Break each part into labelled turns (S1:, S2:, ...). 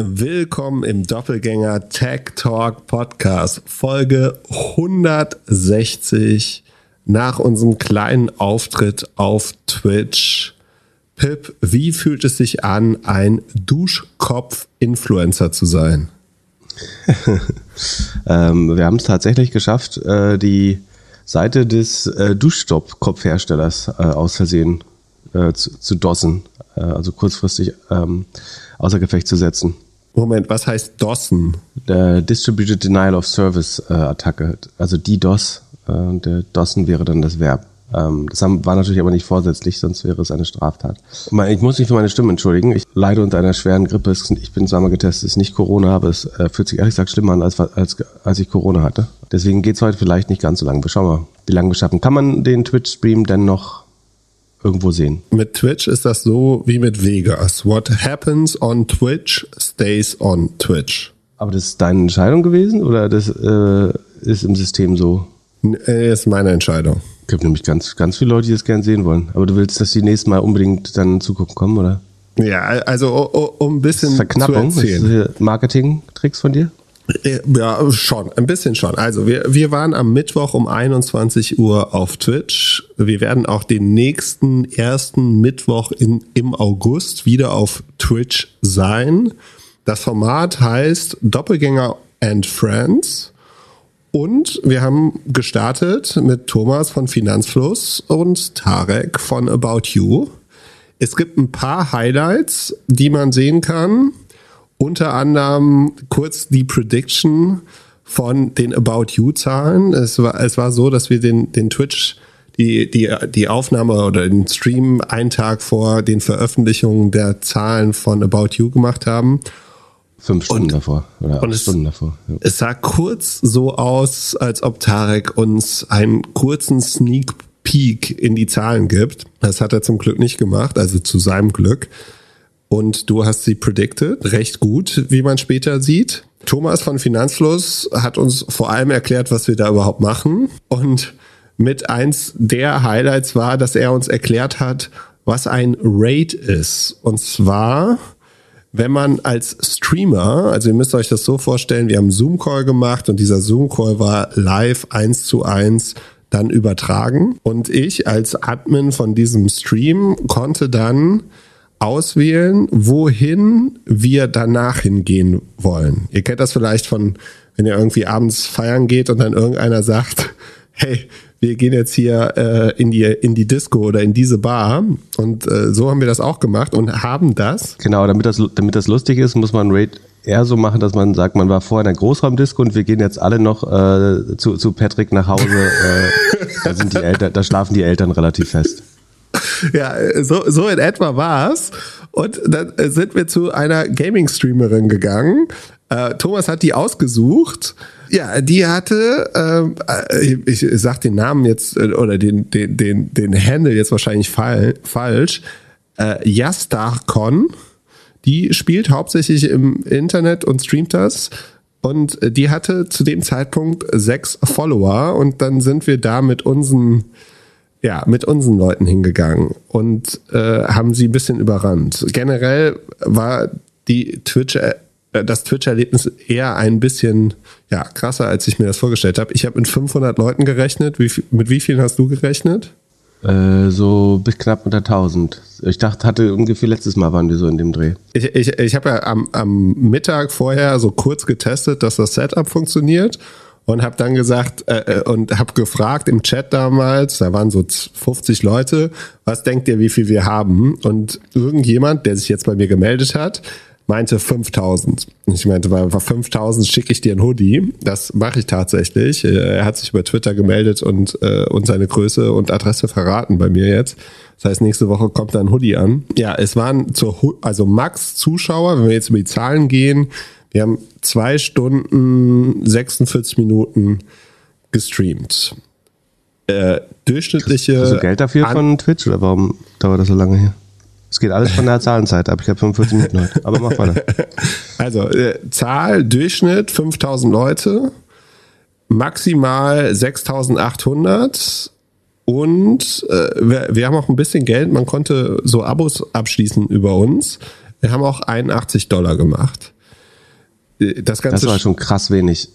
S1: Willkommen im Doppelgänger Tech Talk Podcast, Folge 160 nach unserem kleinen Auftritt auf Twitch. Pip, wie fühlt es sich an, ein Duschkopf-Influencer zu sein?
S2: ähm, wir haben es tatsächlich geschafft, äh, die Seite des äh, Duschstopp-Kopfherstellers äh, aus Versehen äh, zu, zu dossen, äh, also kurzfristig ähm, außer Gefecht zu setzen.
S1: Moment, was heißt DOSen?
S2: Der Distributed Denial of Service äh, Attacke, also DDoS. Äh, der DOSen wäre dann das Verb. Ähm, das haben, war natürlich aber nicht vorsätzlich, sonst wäre es eine Straftat. Ich muss mich für meine Stimme entschuldigen. Ich leide unter einer schweren Grippe. Ich bin zweimal getestet, es ist nicht Corona, aber es äh, fühlt sich ehrlich gesagt schlimmer an, als, als, als ich Corona hatte. Deswegen geht's heute vielleicht nicht ganz so lang. Wir schauen mal, wie lange wir schaffen. Kann man den Twitch-Stream denn noch irgendwo sehen.
S1: Mit Twitch ist das so wie mit Vegas. What happens on Twitch stays on Twitch.
S2: Aber das ist deine Entscheidung gewesen oder das äh, ist im System so?
S1: Äh, ist meine Entscheidung.
S2: Es gibt nämlich ganz, ganz viele Leute, die das gerne sehen wollen. Aber du willst, dass die nächsten Mal unbedingt dann zugucken kommen, oder?
S1: Ja, also um ein bisschen
S2: Verknappung, zu erzählen. Marketing-Tricks von dir?
S1: Äh, ja, schon, ein bisschen schon. Also wir, wir waren am Mittwoch um 21 Uhr auf Twitch. Wir werden auch den nächsten ersten Mittwoch in, im August wieder auf Twitch sein. Das Format heißt Doppelgänger and Friends. Und wir haben gestartet mit Thomas von Finanzfluss und Tarek von About You. Es gibt ein paar Highlights, die man sehen kann unter anderem kurz die Prediction von den About You-Zahlen. Es war, es war so, dass wir den, den Twitch, die, die, die Aufnahme oder den Stream einen Tag vor den Veröffentlichungen der Zahlen von About You gemacht haben.
S2: Fünf Stunden und, davor oder
S1: und
S2: acht Stunden davor.
S1: Ja. Es sah kurz so aus, als ob Tarek uns einen kurzen Sneak Peek in die Zahlen gibt. Das hat er zum Glück nicht gemacht, also zu seinem Glück. Und du hast sie predicted, recht gut, wie man später sieht. Thomas von Finanzfluss hat uns vor allem erklärt, was wir da überhaupt machen. Und mit eins der Highlights war, dass er uns erklärt hat, was ein Raid ist. Und zwar, wenn man als Streamer, also ihr müsst euch das so vorstellen, wir haben Zoom-Call gemacht und dieser Zoom-Call war live eins zu eins dann übertragen. Und ich als Admin von diesem Stream konnte dann auswählen, wohin wir danach hingehen wollen. Ihr kennt das vielleicht von, wenn ihr irgendwie abends feiern geht und dann irgendeiner sagt, hey, wir gehen jetzt hier äh, in, die, in die Disco oder in diese Bar. Und äh, so haben wir das auch gemacht und haben das.
S2: Genau, damit das, damit das lustig ist, muss man Raid eher so machen, dass man sagt, man war vorher in der Großraumdisco und wir gehen jetzt alle noch äh, zu, zu Patrick nach Hause. äh, da, sind die Eltern, da schlafen die Eltern relativ fest.
S1: Ja, so, so in etwa war's. Und dann sind wir zu einer Gaming-Streamerin gegangen. Äh, Thomas hat die ausgesucht. Ja, die hatte, äh, ich sag den Namen jetzt äh, oder den, den, den, den Handle jetzt wahrscheinlich fall, falsch. Äh. Die spielt hauptsächlich im Internet und streamt das. Und die hatte zu dem Zeitpunkt sechs Follower. Und dann sind wir da mit unseren ja, mit unseren Leuten hingegangen und äh, haben sie ein bisschen überrannt. Generell war die Twitch, äh, das Twitch-Erlebnis eher ein bisschen ja, krasser, als ich mir das vorgestellt habe. Ich habe mit 500 Leuten gerechnet. Wie, mit wie vielen hast du gerechnet?
S2: Äh, so bis knapp unter 1000. Ich dachte, hatte ungefähr letztes Mal waren wir so in dem Dreh.
S1: Ich, ich, ich habe ja am, am Mittag vorher so kurz getestet, dass das Setup funktioniert und habe dann gesagt äh, äh und habe gefragt im Chat damals, da waren so 50 Leute, was denkt ihr, wie viel wir haben? Und irgendjemand, der sich jetzt bei mir gemeldet hat, meinte 5000. Ich meinte, bei 5000 schicke ich dir ein Hoodie. Das mache ich tatsächlich. Äh, er hat sich über Twitter gemeldet und, äh, und seine Größe und Adresse verraten bei mir jetzt. Das heißt, nächste Woche kommt da ein Hoodie an. Ja, es waren zur, also Max Zuschauer, wenn wir jetzt über die Zahlen gehen, wir haben zwei Stunden 46 Minuten gestreamt. Äh, durchschnittliche.
S2: Hast du Geld dafür An von Twitch oder warum dauert das so lange hier? Es geht alles von der Zahlenzeit ab. Ich habe 45 Minuten heute. Aber mach weiter.
S1: Also, äh, Zahl, Durchschnitt 5000 Leute, maximal 6800 und äh, wir, wir haben auch ein bisschen Geld. Man konnte so Abos abschließen über uns. Wir haben auch 81 Dollar gemacht. Äh, das Ganze.
S2: Das war schon krass wenig.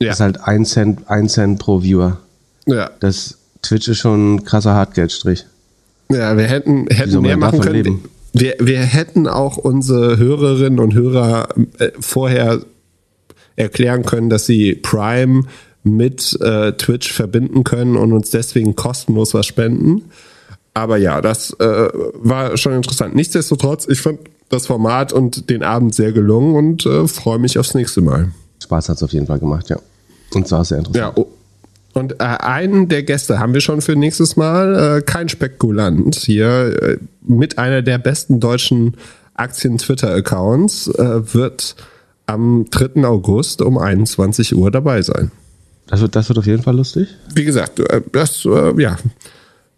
S1: Ja.
S2: Das ist halt ein Cent, ein Cent pro Viewer.
S1: ja,
S2: Das Twitch ist schon ein krasser Hartgeldstrich.
S1: ja, wir hätten, hätten mehr machen können.
S2: leben?
S1: Wir, wir hätten auch unsere Hörerinnen und Hörer äh, vorher erklären können, dass sie Prime mit äh, Twitch verbinden können und uns deswegen kostenlos was spenden. Aber ja, das äh, war schon interessant. Nichtsdestotrotz, ich fand das Format und den Abend sehr gelungen und äh, freue mich aufs nächste Mal.
S2: Spaß hat es auf jeden Fall gemacht, ja. Und zwar sehr interessant.
S1: Ja, oh. und äh, einen der Gäste haben wir schon für nächstes Mal. Äh, kein Spekulant hier. Äh, mit einer der besten deutschen Aktien-Twitter-Accounts äh, wird am 3. August um 21 Uhr dabei sein.
S2: Das, wird, das wird auf jeden Fall lustig.
S1: Wie gesagt, äh, das ja,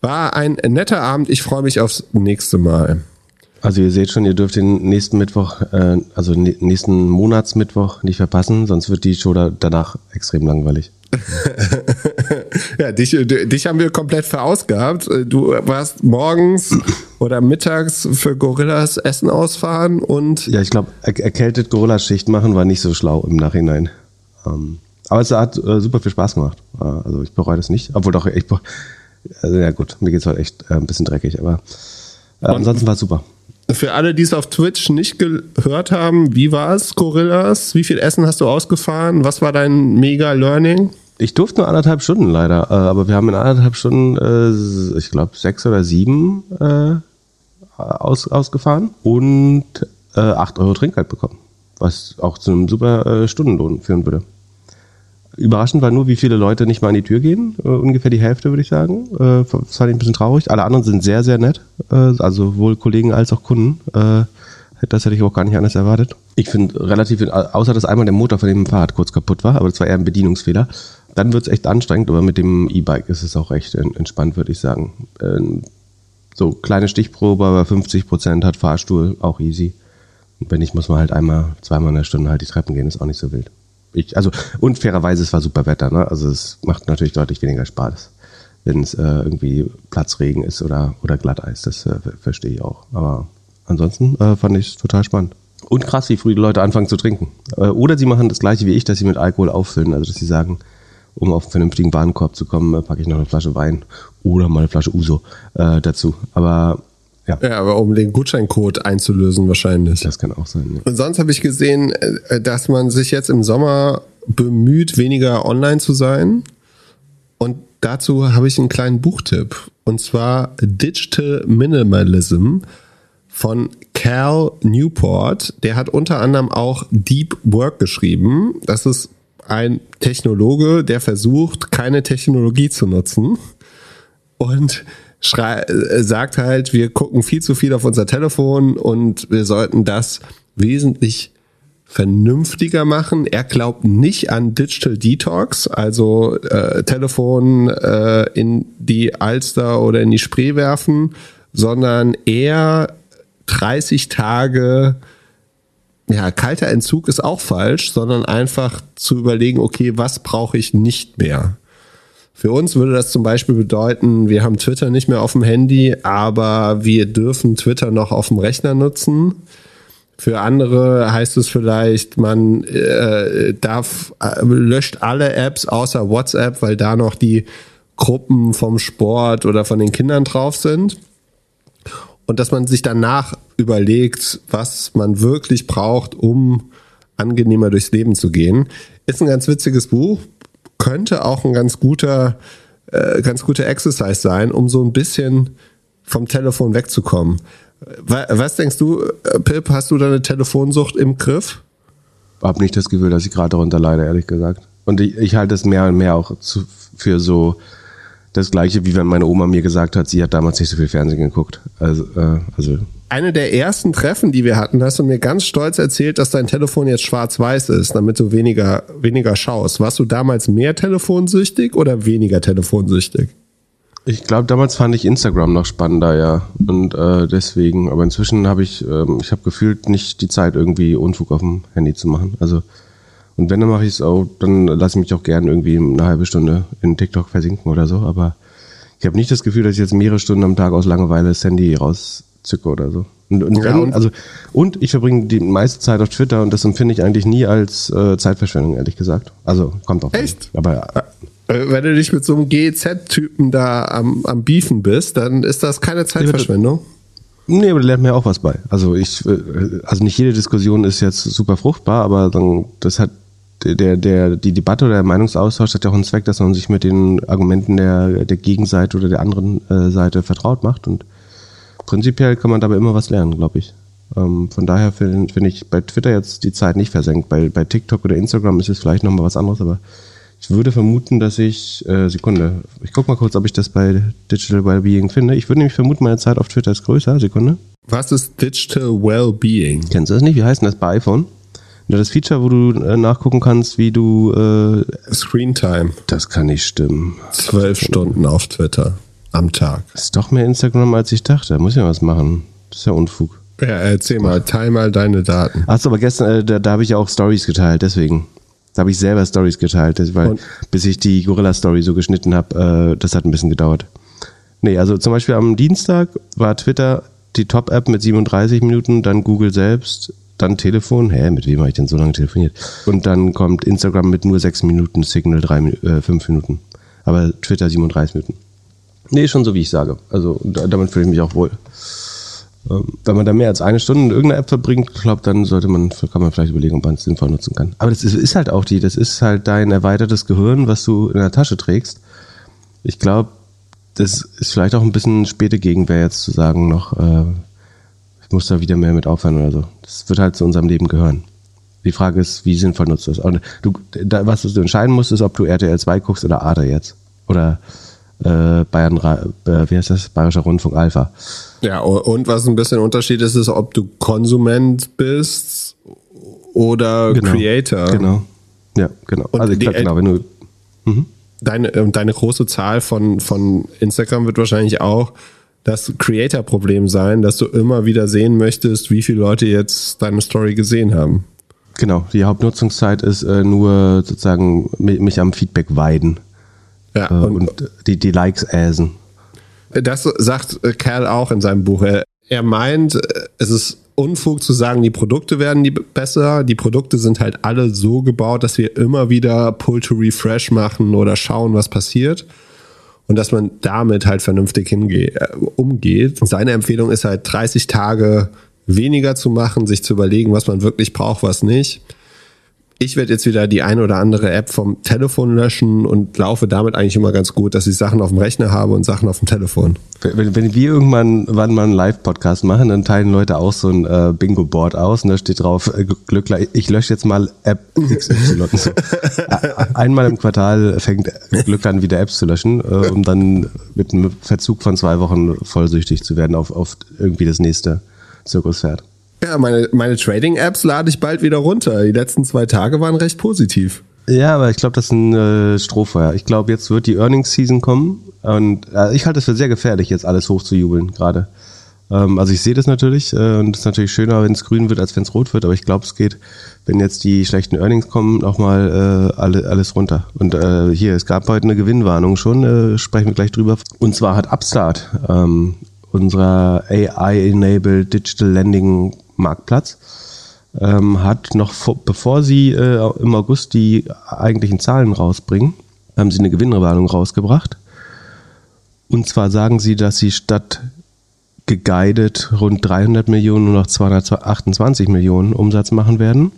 S1: war ein netter Abend. Ich freue mich aufs nächste Mal.
S2: Also ihr seht schon, ihr dürft den nächsten Mittwoch, äh, also nächsten Monatsmittwoch nicht verpassen, sonst wird die Show da, danach extrem langweilig.
S1: Ja, dich, dich haben wir komplett verausgabt. Du warst morgens oder mittags für Gorillas Essen ausfahren und
S2: Ja, ich glaube, er erkältet Gorilla-Schicht machen war nicht so schlau im Nachhinein. Ähm, aber es hat äh, super viel Spaß gemacht. Äh, also ich bereue das nicht. Obwohl doch, ich bereue, also ja gut, mir geht's heute echt äh, ein bisschen dreckig, aber äh, ansonsten war es super.
S1: Für alle, die es auf Twitch nicht gehört haben, wie war es, Gorillas? Wie viel Essen hast du ausgefahren? Was war dein Mega-Learning?
S2: Ich durfte nur anderthalb Stunden leider, äh, aber wir haben in anderthalb Stunden, äh, ich glaube, sechs oder sieben äh, aus, ausgefahren und acht Euro Trinkgeld bekommen, was auch zu einem super Stundenlohn führen würde. Überraschend war nur, wie viele Leute nicht mal an die Tür gehen. Äh, ungefähr die Hälfte, würde ich sagen. Äh, das fand ich ein bisschen traurig. Alle anderen sind sehr, sehr nett. Äh, also sowohl Kollegen als auch Kunden. Äh, das hätte ich auch gar nicht anders erwartet. Ich finde relativ, außer dass einmal der Motor von dem Fahrrad kurz kaputt war, aber das war eher ein Bedienungsfehler. Dann wird es echt anstrengend, aber mit dem E-Bike ist es auch echt en- entspannt, würde ich sagen. Ähm, so kleine Stichprobe, aber 50 Prozent hat Fahrstuhl, auch easy. Und wenn nicht, muss man halt einmal, zweimal in der Stunde halt die Treppen gehen, ist auch nicht so wild. Ich, also, und fairerweise, es war super Wetter, ne? Also es macht natürlich deutlich weniger Spaß, wenn es äh, irgendwie Platzregen ist oder, oder Glatteis, das äh, ver- verstehe ich auch. Aber ansonsten äh, fand ich es total spannend. Und krass, wie früh die Leute anfangen zu trinken. Äh, oder sie machen das gleiche wie ich, dass sie mit Alkohol auffüllen. Also dass sie sagen, um auf einen vernünftigen Warenkorb zu kommen, äh, packe ich noch eine Flasche Wein oder mal eine Flasche Uso äh, dazu. Aber ja,
S1: Ja, aber um den Gutscheincode einzulösen wahrscheinlich.
S2: das kann auch sein. Ja.
S1: Und sonst habe ich gesehen, äh, dass man sich jetzt im Sommer bemüht, weniger online zu sein. Und dazu habe ich einen kleinen Buchtipp. Und zwar Digital Minimalism von Cal Newport. Der hat unter anderem auch Deep Work geschrieben. Das ist ein Technologe, der versucht, keine Technologie zu nutzen und schrei äh, sagt halt, wir gucken viel zu viel auf unser Telefon und wir sollten das wesentlich vernünftiger machen. Er glaubt nicht an Digital Detox, also äh, Telefon äh, in die Alster oder in die Spree werfen, sondern eher 30 Tage ja, kalter Entzug ist auch falsch, sondern einfach zu überlegen, okay, was brauche ich nicht mehr? Für uns würde das zum Beispiel bedeuten, wir haben Twitter nicht mehr auf dem Handy, aber wir dürfen Twitter noch auf dem Rechner nutzen. Für andere heißt es vielleicht, man äh, darf äh, löscht alle Apps außer WhatsApp, weil da noch die Gruppen vom Sport oder von den Kindern drauf sind. Und dass man sich danach überlegt, was man wirklich braucht, um angenehmer durchs Leben zu gehen. Ist ein ganz witziges Buch, könnte auch ein ganz guter, äh, ganz guter Exercise sein, um so ein bisschen vom Telefon wegzukommen. Wa- Was denkst du, äh, Pip, hast du da eine Telefonsucht im Griff?
S2: Hab nicht das Gefühl, dass ich gerade darunter leide, ehrlich gesagt. Und ich, ich halte es mehr und mehr auch zu, für so das Gleiche, wie wenn meine Oma mir gesagt hat, sie hat damals nicht so viel Fernsehen geguckt. Also, äh, also
S1: Eine der ersten Treffen, die wir hatten, hast du mir ganz stolz erzählt, dass dein Telefon jetzt schwarz-weiß ist, damit du weniger, weniger schaust. Warst du damals mehr telefonsüchtig oder weniger telefonsüchtig?
S2: ich glaube, damals fand ich Instagram noch spannender, ja. Und äh, deswegen, aber inzwischen habe ich, ähm, ich habe gefühlt nicht die Zeit, irgendwie Unfug auf dem Handy zu machen. Also und wenn, dann mache ich es auch, dann lasse ich mich auch gern irgendwie eine halbe Stunde in TikTok versinken oder so. Aber ich habe nicht das Gefühl, dass ich jetzt mehrere Stunden am Tag aus Langeweile das Handy rauszücke oder so. Und, und,
S1: Ja,
S2: wenn,
S1: und-
S2: also, und ich verbringe die meiste Zeit auf Twitter und das empfinde ich eigentlich nie als äh, Zeitverschwendung, ehrlich gesagt. Also kommt auch.
S1: Echt?
S2: Aber
S1: Äh, Wenn du dich mit so einem GEZ-Typen da am, am Beefen bist, dann ist das keine Zeitverschwendung.
S2: Nee, aber da lernt ja auch was bei. Also ich, äh, also nicht jede Diskussion ist jetzt super fruchtbar, aber dann, das hat der, der, die Debatte oder der Meinungsaustausch hat ja auch einen Zweck, dass man sich mit den Argumenten der, der Gegenseite oder der anderen äh, Seite vertraut macht und prinzipiell kann man dabei immer was lernen, glaube ich. Ähm, von daher finde find ich bei Twitter jetzt die Zeit nicht versenkt. Bei, bei TikTok oder Instagram ist es vielleicht nochmal was anderes, aber ich würde vermuten, dass ich, äh, Sekunde, ich guck mal kurz, ob ich das bei Digital Wellbeing finde. Ich würde nämlich vermuten, meine Zeit auf Twitter ist größer. Sekunde.
S1: Was ist Digital Wellbeing?
S2: Kennst du das nicht? Wie heißt denn das bei iPhone? Ja, Das Feature, wo du äh, nachgucken kannst, wie du. Äh,
S1: Screentime.
S2: das kann nicht stimmen.
S1: Zwölf Stunden auf Twitter am Tag.
S2: Das ist doch mehr Instagram, als ich dachte. Da muss ich ja was machen. Das ist ja Unfug.
S1: Ja, erzähl mal, teil mal deine Daten.
S2: Achso, aber gestern, äh, da, da habe ich ja auch Stories geteilt, deswegen. Da habe ich selber Stories geteilt, weil
S1: Und?
S2: bis ich die Gorilla-Story so geschnitten habe, äh, das hat ein bisschen gedauert. Nee, also zum Beispiel am Dienstag war Twitter die Top-App mit 37 Minuten, dann Google selbst, dann Telefon. Hä, mit wem habe ich denn so lange telefoniert? Und dann kommt Instagram mit nur 6 Minuten, Signal 3, äh, 5 Minuten. Aber Twitter 37 Minuten. Nee, schon so wie ich sage. Also da, damit fühle ich mich auch wohl. Ähm, wenn man da mehr als eine Stunde in irgendeiner App verbringt, glaube dann sollte man, kann man vielleicht überlegen, ob man es sinnvoll nutzen kann. Aber das ist, ist halt auch die, das ist halt dein erweitertes Gehirn, was du in der Tasche trägst. Ich glaube, das ist vielleicht auch ein bisschen späte Gegenwehr jetzt zu sagen noch, äh, muss da wieder mehr mit aufhören oder so. Das wird halt zu unserem Leben gehören. Die Frage ist, wie sinnvoll nutzt du das? Und du, da, was du entscheiden musst, ist, ob du RTL 2 guckst oder Arte jetzt. Oder äh, Bayern, äh, wie heißt das? Bayerischer Rundfunk Alpha.
S1: Ja, und was ein bisschen Unterschied ist, ist, ob du Konsument bist oder Creator.
S2: Genau. Ja, genau.
S1: Und
S2: also ich
S1: El-
S2: genau, wenn du.
S1: Deine, und deine große Zahl von, von Instagram wird wahrscheinlich auch das Creator-Problem sein, dass du immer wieder sehen möchtest, wie viele Leute jetzt deine Story gesehen haben.
S2: Genau, die Hauptnutzungszeit ist äh, nur sozusagen mi- mich am Feedback weiden
S1: Ja,
S2: äh,
S1: und,
S2: und die, die Likes äsen.
S1: Das sagt äh, Kerl auch in seinem Buch. Er, er meint, äh, es ist Unfug zu sagen, die Produkte werden die besser. Die Produkte sind halt alle so gebaut, dass wir immer wieder Pull to Refresh machen oder schauen, was passiert. Und dass man damit halt vernünftig hingeht, äh, umgeht. Seine Empfehlung ist halt 30 Tage weniger zu machen, sich zu überlegen, was man wirklich braucht, was nicht. Ich werde jetzt wieder die eine oder andere App vom Telefon löschen und laufe damit eigentlich immer ganz gut, dass ich Sachen auf dem Rechner habe und Sachen auf dem Telefon.
S2: Wenn, wenn wir irgendwann wann mal einen Live-Podcast machen, dann teilen Leute auch so ein äh, Bingo-Board aus und da steht drauf, äh, Glückler, ich lösche jetzt mal App XY. So. Ä- Einmal im Quartal fängt Glück an, wieder Apps zu löschen, äh, um dann mit einem Verzug von zwei Wochen vollsüchtig zu werden auf, auf irgendwie das nächste Zirkuspferd.
S1: Ja, meine, meine Trading-Apps lade ich bald wieder runter. Die letzten zwei Tage waren recht positiv.
S2: Ja, aber ich glaube, das ist ein äh, Strohfeuer. Ich glaube, jetzt wird die Earnings Season kommen und äh, ich halte es für sehr gefährlich, jetzt alles hochzujubeln gerade. Ähm, also ich sehe das natürlich äh, und es ist natürlich schöner, wenn es grün wird, als wenn es rot wird, aber ich glaube, es geht, wenn jetzt die schlechten Earnings kommen, nochmal äh, alle, alles runter. Und äh, hier, es gab heute eine Gewinnwarnung schon, äh, sprechen wir gleich drüber. Und zwar hat Upstart, ähm, unserer AI-enabled Digital Lending Marktplatz, ähm, hat noch vor, bevor sie äh, im August die eigentlichen Zahlen rausbringen, haben sie eine Gewinnwarnung rausgebracht. Und zwar sagen sie, dass sie statt geguidet rund 300 Millionen nur noch 228 Millionen Umsatz machen werden,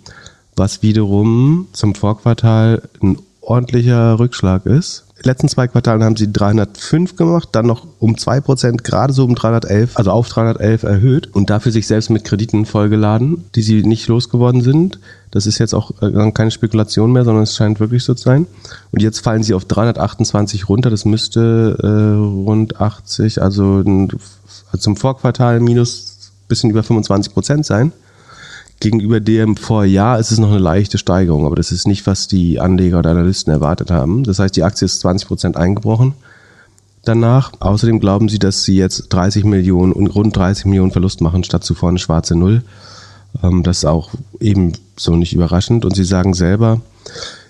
S2: was wiederum zum Vorquartal ein ordentlicher Rückschlag ist. Letzten zwei Quartalen haben sie 305 gemacht, dann noch um 2%, gerade so um 311, also auf 311 erhöht und dafür sich selbst mit Krediten vollgeladen, die sie nicht losgeworden sind. Das ist jetzt auch äh, keine Spekulation mehr, sondern es scheint wirklich so zu sein. Und jetzt fallen sie auf 328 runter, das müsste äh, rund 80, also zum Vorquartal minus bisschen über 25 Prozent sein. Gegenüber dem Vorjahr ist es noch eine leichte Steigerung, aber das ist nicht, was die Anleger oder Analysten erwartet haben. Das heißt, die Aktie ist 20 Prozent eingebrochen danach. Außerdem glauben sie, dass sie jetzt 30 Millionen und rund 30 Millionen Verlust machen, statt zuvor eine schwarze Null. Ähm, das ist auch eben so nicht überraschend. Und sie sagen selber,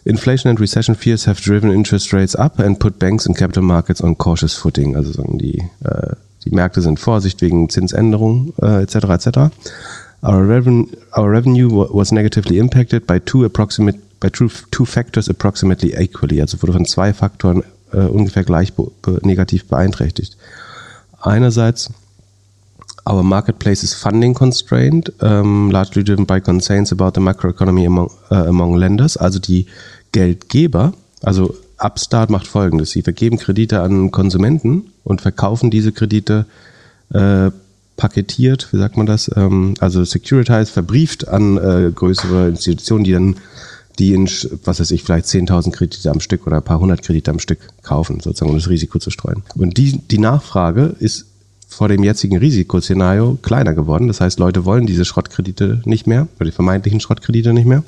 S2: Inflation and recession fears have driven interest rates up and put banks and capital markets on cautious footing. Also sagen die, äh, die Märkte sind Vorsicht wegen Zinsänderungen äh, etc. etc. Our, reven our revenue was negatively impacted by two approximate by two, two factors approximately equally, also wurde von zwei Faktoren äh, ungefähr gleich be negativ beeinträchtigt. Einerseits Our marketplace is funding constrained, um, largely driven by concerns about the macroeconomy among, uh, among lenders. Also die Geldgeber, also Upstart macht folgendes. Sie vergeben Kredite an Konsumenten und verkaufen diese Kredite äh, paketiert, wie sagt man das? Ähm, also securitized, verbrieft an äh, größere Institutionen, die dann die in, was weiß ich, vielleicht 10.000 Kredite am Stück oder ein paar hundert Kredite am Stück kaufen, sozusagen, um das Risiko zu streuen. Und die, die Nachfrage ist vor dem jetzigen Risikoszenario kleiner geworden. Das heißt, Leute wollen diese Schrottkredite nicht mehr, oder die vermeintlichen Schrottkredite nicht mehr,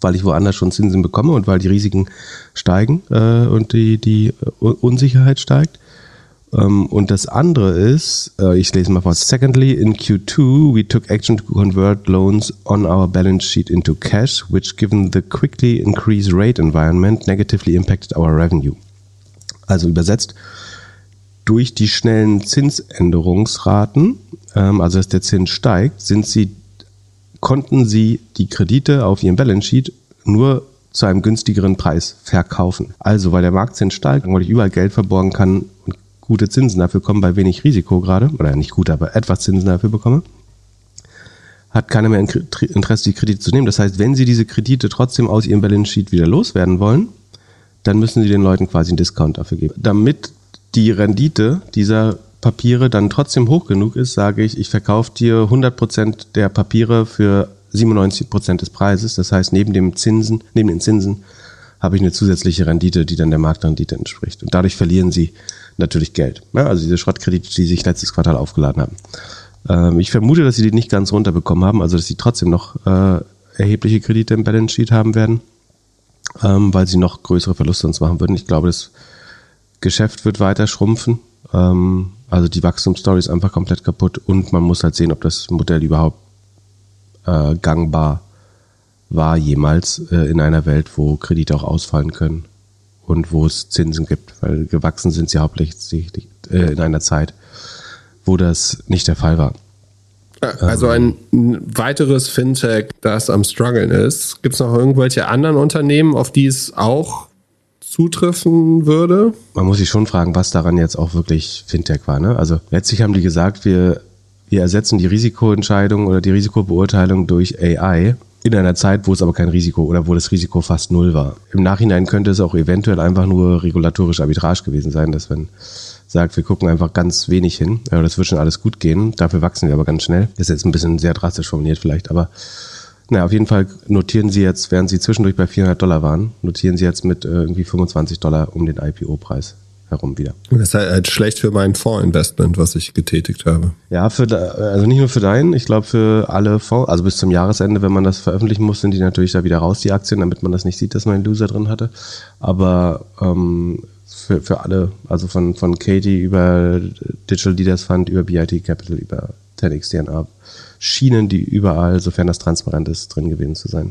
S2: weil ich woanders schon Zinsen bekomme und weil die Risiken steigen äh, und die, die Unsicherheit steigt. Um, und das andere ist, uh, ich lese mal vor. Secondly, in Q2, we took action to convert loans on our balance sheet into cash, which given the quickly increased rate environment negatively impacted our revenue. Also übersetzt, durch die schnellen Zinsänderungsraten, ähm, also dass der Zins steigt, sind sie, konnten sie die Kredite auf ihrem Balance Sheet nur zu einem günstigeren Preis verkaufen. Also, weil der Marktzins steigt, weil ich überall Geld verborgen kann und gute Zinsen dafür kommen bei wenig Risiko gerade, oder nicht gut, aber etwas Zinsen dafür bekomme, hat keiner mehr Interesse, die Kredite zu nehmen. Das heißt, wenn Sie diese Kredite trotzdem aus Ihrem Balance Sheet wieder loswerden wollen, dann müssen Sie den Leuten quasi einen Discount dafür geben. Damit die Rendite dieser Papiere dann trotzdem hoch genug ist, sage ich, ich verkaufe dir 100% der Papiere für 97% des Preises. Das heißt, neben dem Zinsen, neben den Zinsen habe ich eine zusätzliche Rendite, die dann der Marktrendite entspricht. Und dadurch verlieren sie natürlich Geld. Ja, also diese Schrottkredite, die sich letztes Quartal aufgeladen haben. Ähm, ich vermute, dass sie die nicht ganz runterbekommen haben, also dass sie trotzdem noch äh, erhebliche Kredite im Balance Sheet haben werden, ähm, weil sie noch größere Verluste uns machen würden. Ich glaube, das Geschäft wird weiter schrumpfen. Ähm, also die Wachstumsstory ist einfach komplett kaputt und man muss halt sehen, ob das Modell überhaupt äh, gangbar war jemals äh, in einer Welt, wo Kredite auch ausfallen können und wo es Zinsen gibt, weil gewachsen sind sie hauptsächlich äh, in einer Zeit, wo das nicht der Fall war.
S1: Also ein weiteres Fintech, das am struggeln ist. Gibt es noch irgendwelche anderen Unternehmen, auf die es auch zutreffen würde?
S2: Man muss sich schon fragen, was daran jetzt auch wirklich Fintech war. Ne? Also letztlich haben die gesagt, wir, wir ersetzen die Risikoentscheidung oder die Risikobeurteilung durch AI in einer Zeit, wo es aber kein Risiko oder wo das Risiko fast null war. Im Nachhinein könnte es auch eventuell einfach nur regulatorische Arbitrage gewesen sein, dass man sagt, wir gucken einfach ganz wenig hin. Ja, das wird schon alles gut gehen. Dafür wachsen wir aber ganz schnell. Das ist jetzt ein bisschen sehr drastisch formuliert vielleicht, aber na, auf jeden Fall notieren Sie jetzt, während Sie zwischendurch bei 400 Dollar waren, notieren Sie jetzt mit äh, irgendwie 25 Dollar um den IPO-Preis herum wieder.
S1: Das ist halt schlecht für mein Fondsinvestment, was ich getätigt habe.
S2: Ja, für also nicht nur für deinen, ich glaube für alle Fonds, also bis zum Jahresende, wenn man das veröffentlichen muss, sind die natürlich da wieder raus, die Aktien, damit man das nicht sieht, dass man einen Loser drin hatte. Aber ähm, für, für alle, also von, von Katie über Digital Leaders Fund, über BIT Capital, über 10x DNA, schienen die überall, sofern das transparent ist, drin gewesen zu sein.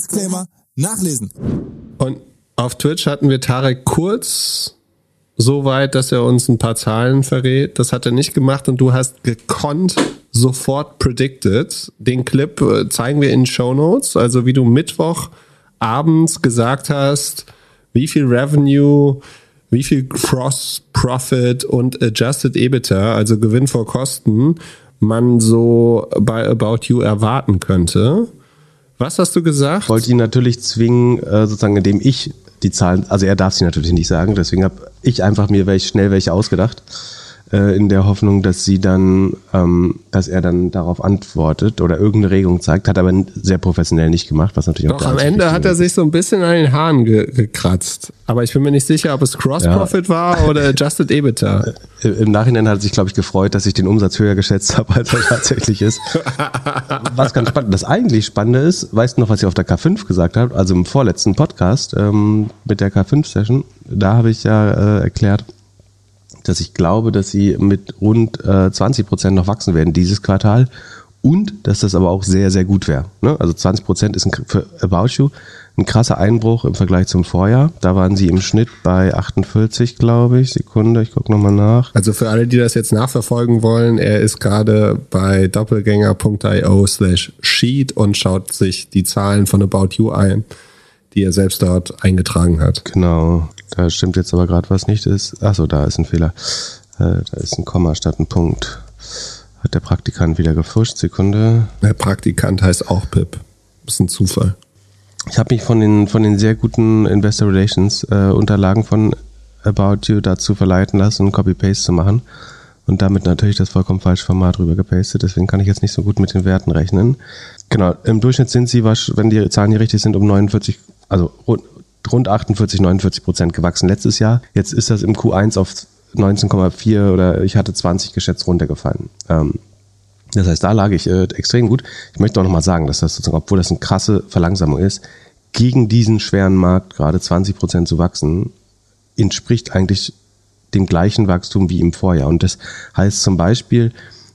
S3: Disclaimer nachlesen.
S1: Und auf Twitch hatten wir Tarek kurz so weit, dass er uns ein paar Zahlen verrät. Das hat er nicht gemacht und du hast gekonnt sofort predicted. Den Clip äh, zeigen wir in Show Notes, also wie du Mittwoch abends gesagt hast, wie viel Revenue, wie viel Cross Profit und Adjusted EBITDA, also Gewinn vor Kosten, man so bei About You erwarten könnte. Was hast du gesagt?
S2: Wollte ihn natürlich zwingen, äh, sozusagen, indem ich die Zahlen, also er darf sie natürlich nicht sagen, deswegen habe ich einfach mir welch, schnell welche ausgedacht. Äh, in der Hoffnung, dass sie dann, ähm, dass er dann darauf antwortet oder irgendeine Regung zeigt, hat aber sehr professionell nicht gemacht, was natürlich auch
S1: Doch am Ende hat er sich so ein bisschen an den Haaren ge gekratzt. Aber ich bin mir nicht sicher, ob es Cross-Profit war oder Adjusted EBITDA.
S2: Im Nachhinein hat er sich, glaube ich, gefreut, dass ich den Umsatz höher geschätzt habe, als er tatsächlich ist. Was ganz spannend, das eigentlich Spannende ist, weißt du noch, was ich auf der K5 gesagt habe, also im vorletzten Podcast ähm, mit der K5-Session, da habe ich ja äh, erklärt, dass ich glaube, dass sie mit rund äh, 20 Prozent noch wachsen werden dieses Quartal und dass das aber auch sehr, sehr gut wäre. Ne? Also 20 Prozent ist ein, für About You ein krasser Einbruch im Vergleich zum Vorjahr. Da waren sie im Schnitt bei 48, glaube ich. Sekunde, ich gucke nochmal nach.
S1: Also für alle, die das jetzt nachverfolgen wollen, er ist gerade bei doppelgänger.io slash sheet und schaut sich die Zahlen von About You ein, die er selbst dort eingetragen hat.
S2: Genau, da stimmt jetzt aber gerade was nicht. Ist, achso, da ist ein Fehler. Äh, da ist ein Komma statt ein Punkt. Hat der Praktikant wieder gefuscht. Sekunde.
S1: Der Praktikant heißt auch Pip. Das ist ein Zufall.
S2: Ich habe mich von den, von den sehr guten Investor Relations äh, Unterlagen von About You dazu verleiten lassen, Copy-Paste zu machen. Und damit natürlich das vollkommen falsche Format rüber gepastet. Deswegen kann ich jetzt nicht so gut mit den Werten rechnen. Genau, im Durchschnitt sind sie, wenn die Zahlen hier richtig sind, um 49, also rund, rund 48, 49 Prozent gewachsen letztes Jahr. Jetzt ist das im Q1 auf 19,4 oder ich hatte 20 geschätzt runtergefallen. Ähm, das heißt, da lag ich äh, extrem gut. Ich möchte auch nochmal sagen, dass das sozusagen, obwohl das eine krasse Verlangsamung ist, gegen diesen schweren Markt gerade 20 Prozent zu wachsen, entspricht eigentlich dem gleichen Wachstum wie im Vorjahr. Und das heißt zum Beispiel,